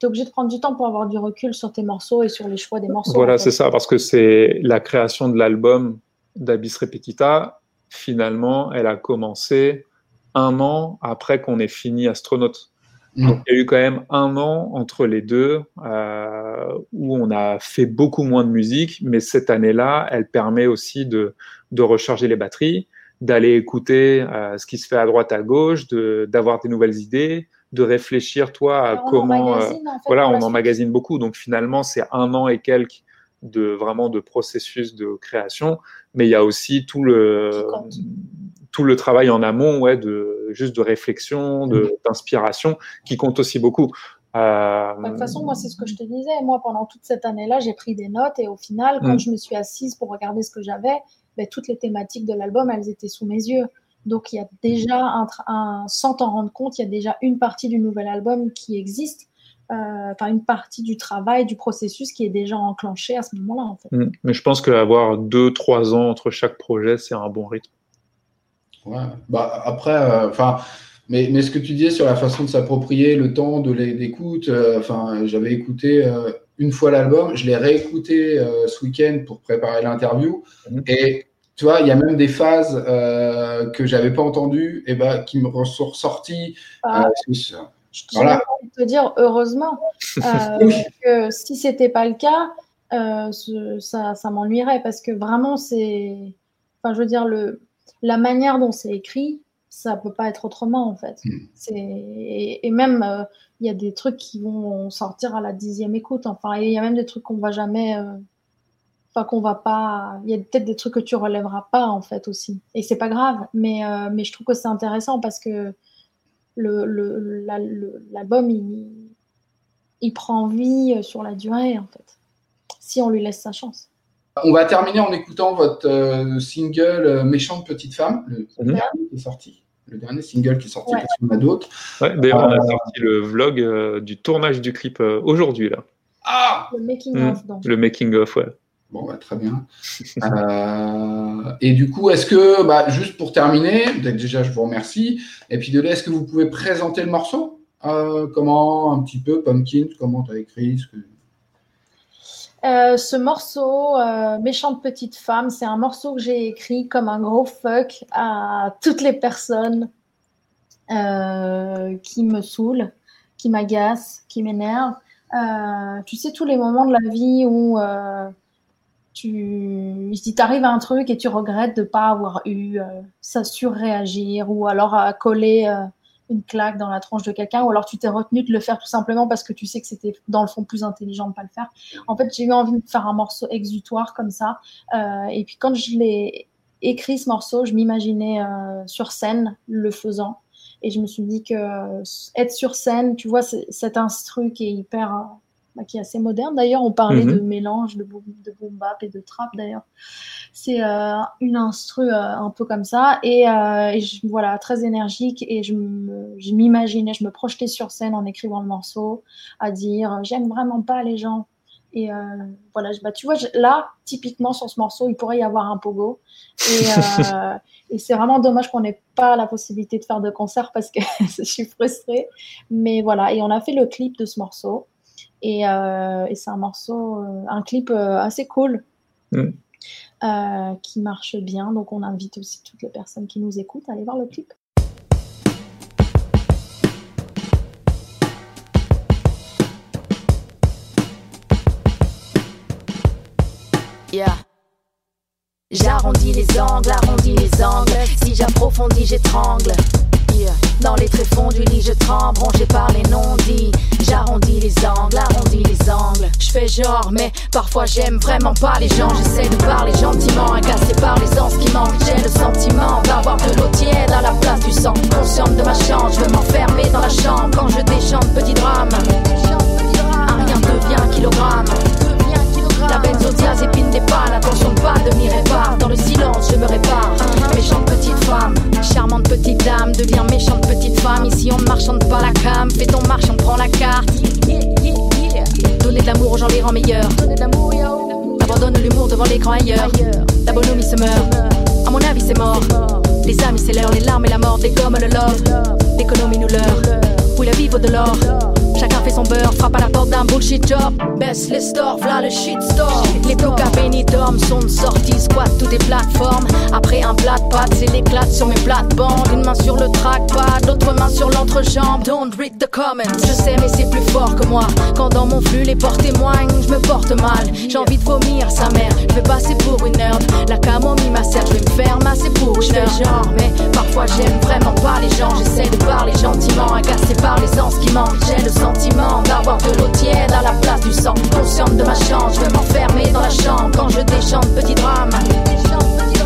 tu es obligé de prendre du temps pour avoir du recul sur tes morceaux et sur les choix des morceaux. Voilà, en fait. c'est ça, parce que c'est la création de l'album d'Abyss Repetita, finalement, elle a commencé un an après qu'on ait fini Astronaute. Mm. Donc, il y a eu quand même un an entre les deux euh, où on a fait beaucoup moins de musique, mais cette année-là, elle permet aussi de, de recharger les batteries, d'aller écouter euh, ce qui se fait à droite, à gauche, de- d'avoir des nouvelles idées, de réfléchir, toi, à comment... euh, emmagasine, en fait, voilà, on emmagasine beaucoup. Donc finalement, c'est un an et quelques de vraiment de processus de création, mais il y a aussi tout le tout le travail en amont, ouais, de juste de réflexion, de d'inspiration, qui compte aussi beaucoup. Euh, De toute façon, moi, c'est ce que je te disais. Moi, pendant toute cette année-là, j'ai pris des notes et au final, quand Mm. je me suis assise pour regarder ce que j'avais, ben, toutes les thématiques de l'album, elles étaient sous mes yeux. Donc, il y a déjà, un, un- sans t'en rendre compte, il y a déjà une partie du nouvel album qui existe, euh, enfin, une partie du travail, du processus qui est déjà enclenché à ce moment-là, en fait. mm. mais je pense qu'avoir deux, trois ans entre chaque projet, c'est un bon rythme. Ouais. Bah, après, euh, enfin, mais, mais ce que tu disais sur la façon de s'approprier le temps de l'é- d'écoute, euh, enfin, j'avais écouté euh, une fois l'album, je l'ai réécouté euh, ce week-end pour préparer l'interview, Mhm. et tu vois, il y a même des phases euh, que j'avais pas entendues, et ben, qui me sont ressorties. Ah, euh, Je j'ai Voilà. te dire heureusement, euh, que si c'était pas le cas, euh, ce- ça, ça m'ennuierait parce que vraiment c'est enfin, je veux dire, le, la manière dont c'est écrit, ça peut pas être autrement en fait. Mm. C'est et, et même euh, il y a des trucs qui vont sortir à la dixième écoute. Enfin, il y a même des trucs qu'on va jamais, euh, enfin qu'on va pas. Il y a peut-être des trucs que tu relèveras pas en fait aussi. Et c'est pas grave. Mais euh, mais je trouve que c'est intéressant parce que le le- la- le- l'album il, il prend vie euh, sur la durée en fait. Si on lui laisse sa chance. On va terminer en écoutant votre euh, single euh, Méchante Petite Femme, le Mhm. dernier qui est sorti. Le dernier single qui est sorti, Ouais. parce en a d'autres. Ouais, D'ailleurs, on a sorti le vlog euh, du tournage du clip euh, aujourd'hui, là. Ah Le making Mm. of donc. Le making-of, ouais. Bon, bah, très bien. Euh, et du coup, est-ce que, bah, juste pour terminer, déjà, je vous remercie. Et puis de est-ce que vous pouvez présenter le morceau? Euh, Comment, un petit peu, Pumpkin, comment tu as écrit ce. Euh, ce morceau, Méchante petite femme, c'est un morceau que j'ai écrit comme un gros fuck à toutes les personnes qui me saoulent, qui m'agacent, qui m'énervent. Tu sais, tous les moments de la vie où tu, si t'arrives à un truc et tu regrettes de pas avoir eu euh, ça surréagir ou alors à coller euh, une claque dans la tronche de quelqu'un ou alors tu t'es retenu de le faire tout simplement parce que tu sais que c'était dans le fond plus intelligent de pas le faire. En fait, j'ai eu envie de faire un morceau exutoire comme ça. Euh, et puis quand je l'ai écrit ce morceau, je m'imaginais euh, sur scène le faisant. Et je me suis dit que euh, être sur scène, tu vois, cet instru qui est hyper, euh, qui est assez moderne. D'ailleurs, on parlait Mhm. de mélange de boom, de boom bap et de trap d'ailleurs. C'est euh, une instru euh, un peu comme ça et, euh, et je- voilà très énergique et je m'imaginais, je me projetais sur scène en écrivant le morceau à dire j'aime vraiment pas les gens et voilà bah, tu vois là typiquement sur ce morceau il pourrait y avoir un pogo et, et c'est vraiment dommage qu'on n'ait pas la possibilité de faire de concert parce que je suis frustrée mais voilà et on a fait le clip de ce morceau et, euh, et c'est un morceau euh, un clip euh, assez cool Mm. euh, qui marche bien. Donc, on invite aussi toutes les personnes qui nous écoutent à aller voir le clip. Yeah. J'arrondis les angles, arrondis les angles. Si j'approfondis, j'étrangle. Dans les tréfonds du lit, je tremble, rongé par les non-dits. J'arrondis les angles, arrondis les angles. Je fais genre, mais parfois j'aime vraiment pas les gens. J'essaie de parler gentiment, agacé par les anses qui manquent. J'ai le sentiment d'avoir de l'eau tiède à la place du sang. Consciente de ma chance, je veux m'enfermer dans la chambre quand je déchante petit drame. Un rien devient kilogramme. La benzodiazépine dépanne, attention pas de m'y répare. Dans le silence, je me répare. Marchande pas la cam. Fais ton marche, on prend la carte. Donner de l'amour aux gens les rend meilleurs. Abandonne l'humour devant l'écran ailleurs. La bonhomie se meurt. À mon avis, c'est mort. Les amis, c'est l'heure, les larmes et la mort dégomment le love. L'économie nous leurre. Oui, la vie vaut de l'or? Chacun fait son beurre, frappe à la porte d'un bullshit job. Baisse les stores, v'là le shitstorm. Les blocs à Benidorm sont de sortie, squat toutes les plateformes. Après un plat de pâtes, c'est l'éclate sur mes plates-bandes. Une main sur le trackpad, l'autre main sur l'entrejambe. Don't read the comments. Je sais, mais c'est plus fort que moi. Quand dans mon flux, les portes témoignent, je me porte mal. J'ai envie de vomir sa mère. Je vais passer pour une nerd. La camomille ma sert, je vais me faire masser pour une heure. genre, mais parfois j'aime vraiment pas les gens. J'essaie de parler gentiment, agacé par les anses qui manquent. J'ai le sentiment d'avoir de l'eau tiède à la place du sang. Consciente de ma chance, je veux m'enfermer dans la chambre quand je déchante petit drame.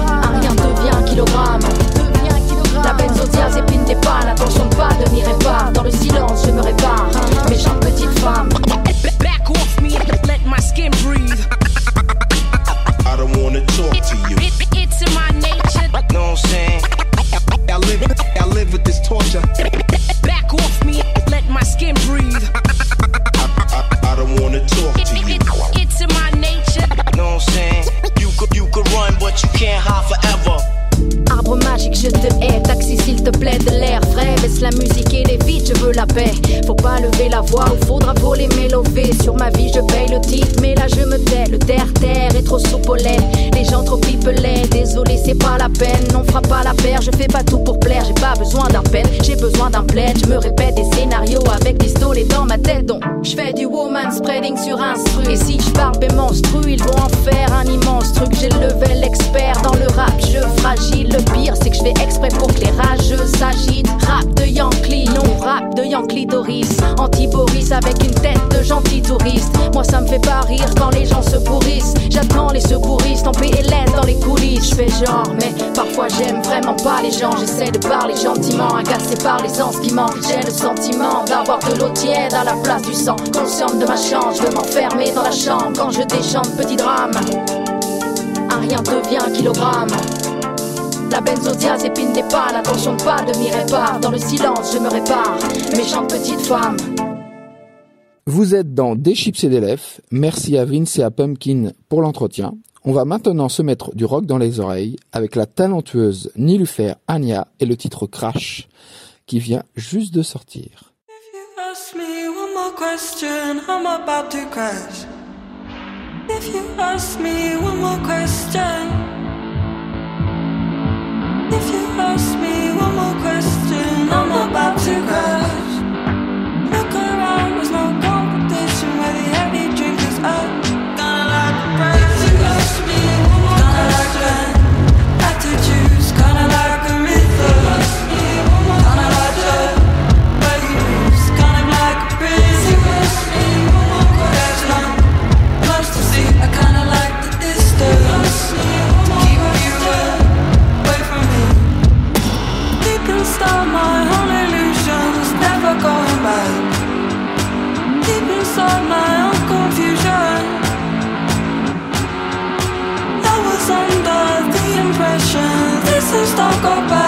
Un rien devient kilogramme. La benzodiazépine dépanne, attention de pas de m'y répare. Dans le silence, je me répare. Méchante petite femme. Back off me, let my skin breathe. I don't wanna talk to you. It, it's in my nature. Know what I'm saying? I live, I live with this torture. My skin breathe. I, I don't wanna talk to you. it, it's in my nature. Know what I'm saying? You could, you could run, but you can't hide forever. Arbre magique, je te hais. Taxi, s'il te plaît, de l'air la musique et les vides, je veux la paix. Faut pas lever la voix ou faudra voler mes lovés. Sur ma vie, je paye le titre, mais là je me tais. Le terre-terre est trop soupolé, les gens trop pipelés. Désolé, c'est pas la peine, non fera pas la paire. Je fais pas tout pour plaire, j'ai pas besoin d'un peine, j'ai besoin d'un plaid. Je me répète des scénarios avec pistolet dans ma tête, donc je fais du woman spreading sur instru. Et si je barbe et monstru, ils vont en faire un immense truc. J'ai levé l'expert dans le rap, je fragile. Le pire, c'est que je fais exprès pour que les rageux s'agitent. Rap de Yankee, non rap de Yankee Doris. Anti-Boris avec une tête de gentil touriste. Moi ça me fait pas rire quand les gens se pourrissent. J'attends les secouristes en PLS dans les coulisses. Je fais genre, mais parfois j'aime vraiment pas les gens. J'essaie de parler gentiment, agacé par les sens qui manquent. J'ai le sentiment d'avoir de l'eau tiède à la place du sang. Consciente de ma chance, je veux m'enfermer dans la chambre quand je déchante petit drame. Un rien devient kilogramme. La benzodiazépine n'est pas l'attention de pas de m'y répare. Dans le silence, je me répare. Méchante petite femme. Vous êtes dans Des chips et des lèvres. Merci à Vince et à Pumpkin pour l'entretien. On va maintenant se mettre du rock dans les oreilles avec la talentueuse Nilufer Anya et le titre Crash qui vient juste de sortir. ask me one more question, I'm about to crash. If you ask me one more question, Look around, there's no competition where the heavy drinkers are this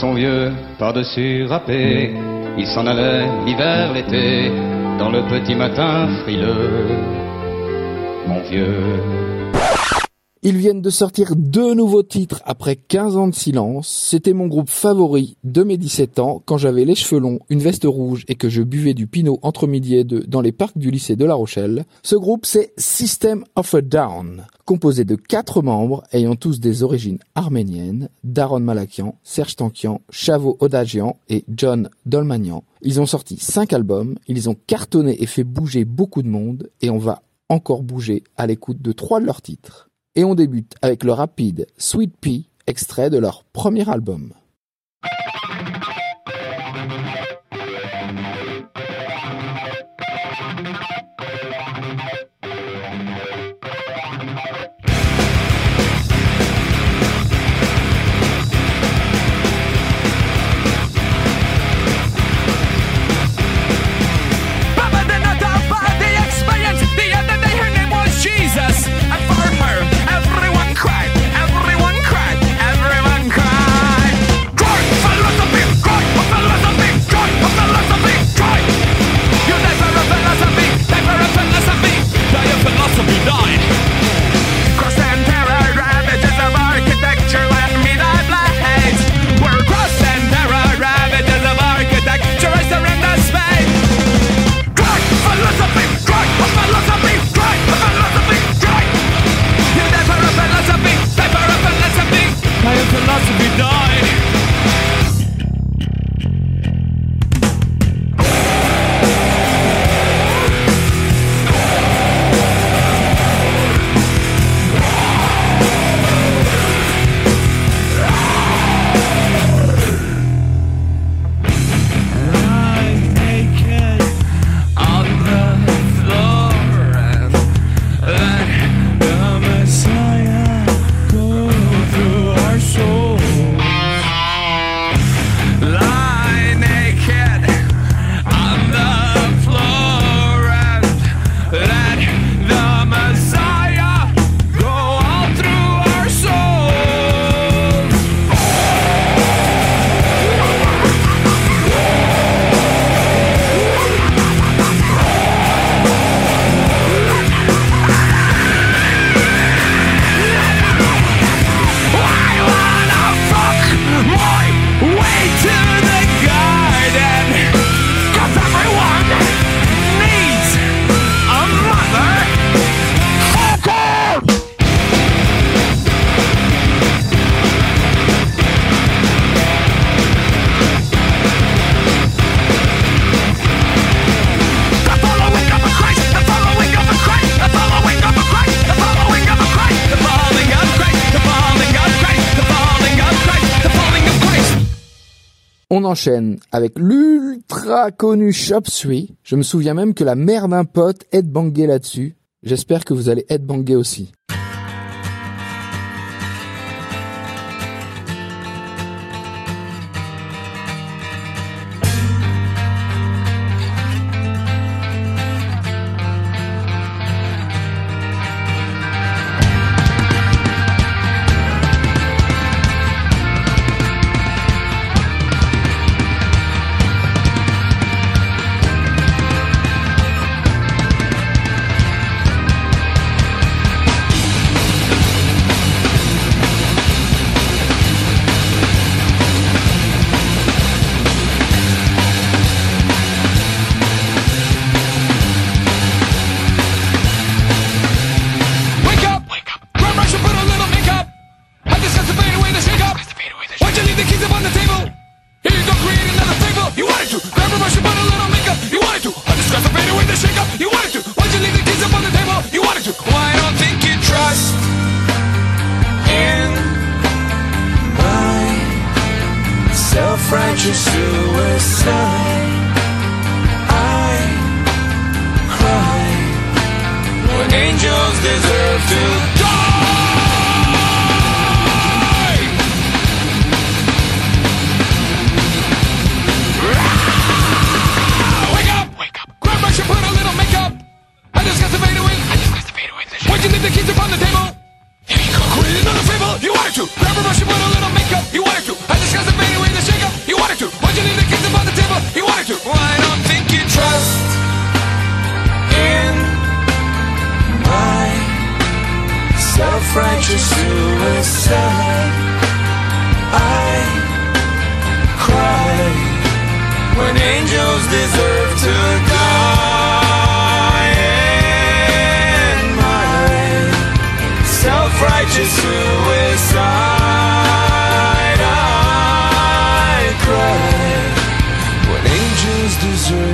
son vieux par-dessus râpé, il s'en allait l'hiver, l'été, dans le petit matin frileux. Mon vieux. Ils viennent de sortir deux nouveaux titres après 15 ans de silence. C'était mon groupe favori de mes 17 ans quand j'avais les cheveux longs, une veste rouge et que je buvais du pinot entre midi et deux dans les parcs du lycée de La Rochelle. Ce groupe c'est System of a Down, composé de quatre membres ayant tous des origines arméniennes, Daron Malakian, Serge Tankian, Chavo Odagian et John Dolmanian. Ils ont sorti cinq albums, ils ont cartonné et fait bouger beaucoup de monde et on va encore bouger à l'écoute de trois de leurs titres. Et on débute avec le rapide Sweet Pea, extrait de leur premier album. On enchaîne avec l'ultra connu Chop Suey. Je me souviens même que la mère d'un pote headbangait là-dessus. J'espère que vous allez être headbanger aussi.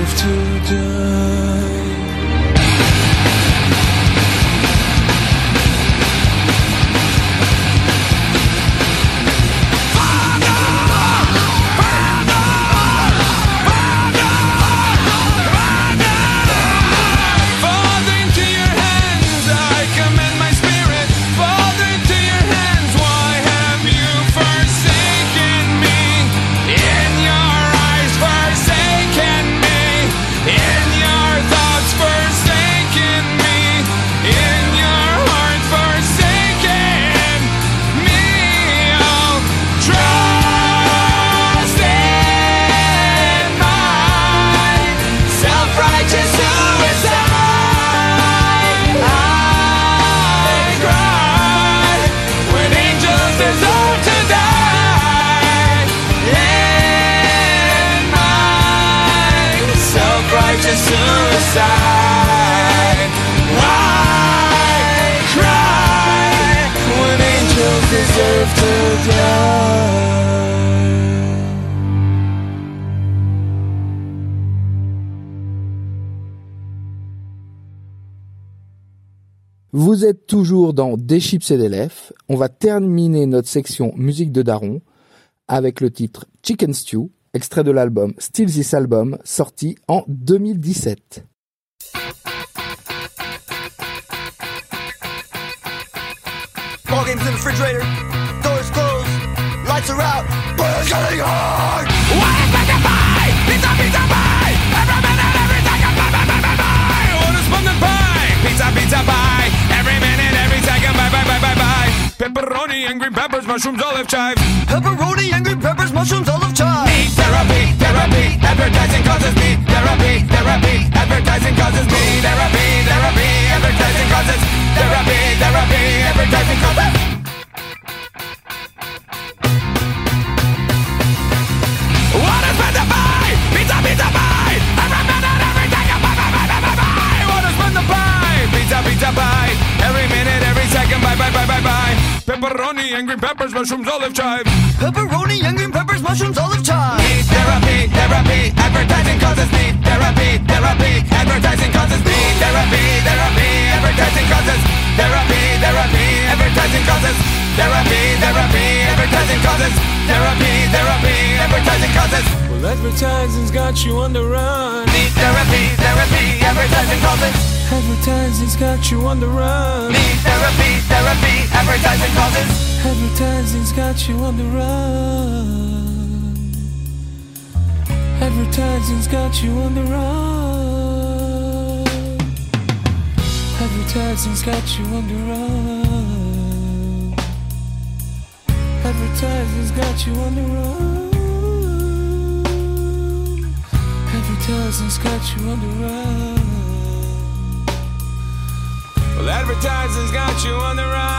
To die. Dans Des chips et des lèvres. On va terminer notre section musique de Daron avec le titre Chicken Stew, extrait de l'album Still This Album, sorti en 2017. Ball games in the refrigerator, doors closed, lights are out, but it's getting hard. What is meant to buy? Pizza, pizza, pie. Every minute, every second, buy, buy, buy, buy, buy. What is fun to buy? Pizza, pizza, pie. Every minute, every second, buy, buy, buy, buy, buy. Pepperoni and green peppers, mushrooms, olive chive. Pepperoni and green peppers, mushrooms, olive chive. Need therapy, therapy. Advertising causes me therapy, therapy. Advertising causes me therapy, therapy. Advertising causes therapy, therapy. Advertising causes. What is meant to buy? Pizza, pizza, pie. Every minute, every and bye, bye, bye, bye, bye. Pepperoni and green peppers, mushrooms, olive chives. Pepperoni and green peppers. Causes therapy, therapy. Advertising causes. Well, advertising's got you on the run. Need therapy, therapy. Advertising causes. Advertising's got you on the run. Need therapy, therapy. Advertising causes. Advertising's got you on the run. Advertising's got you on the run. Advertising's got you on the run. You on the run. Advertising's got you on the run. Well, advertising's got you on the run.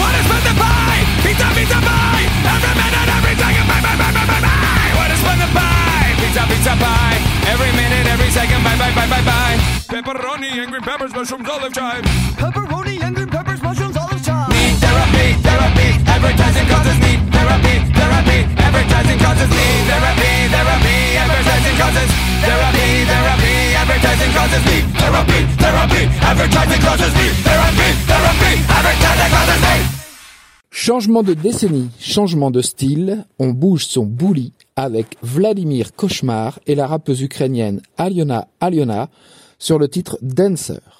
What is fun to buy? Pizza, pizza, buy. Every minute, every second, buy, buy, buy, buy, buy, buy. What is fun to buy? Pizza, pizza, buy. Every minute, every second, buy, buy, buy, buy, buy. Pepperoni and green peppers, mushrooms, olive chive. Pepperoni and green peppers, Changement de décennie, changement de style, on bouge son bouli avec Vladimir Cauchemar et la rappeuse ukrainienne Aliona Aliona sur le titre Dancer.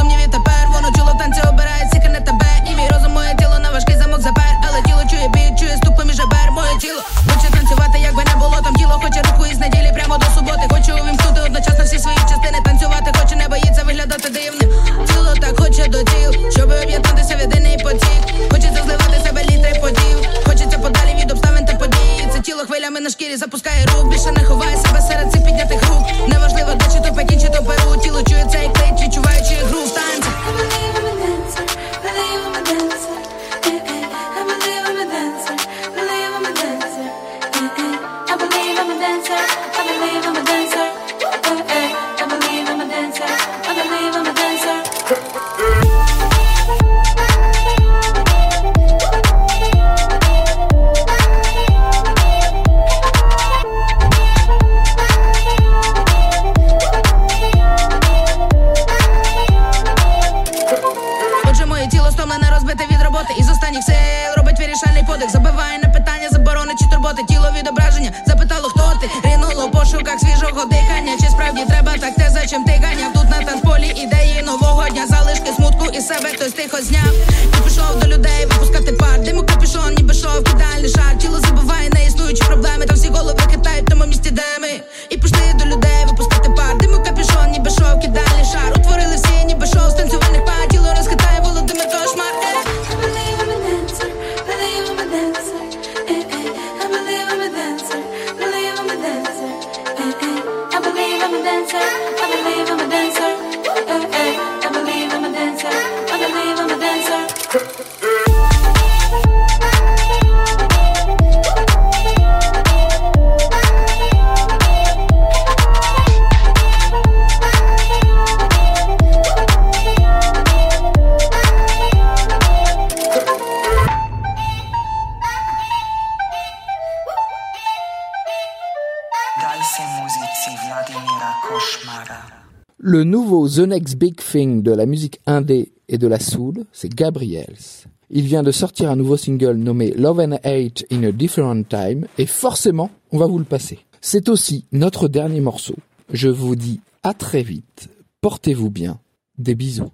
Cause she's sweet, just been a la soul, c'est Gabriels. Il vient de sortir un nouveau single nommé Love and Hate in a Different Time et forcément, on va vous le passer. C'est aussi notre dernier morceau. Je vous dis à très vite. Portez-vous bien. Des bisous.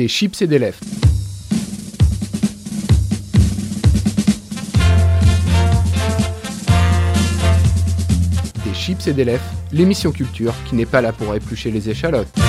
Des chips et des lèvres. Des chips et des lèvres, l'émission culture qui n'est pas là pour éplucher les échalotes.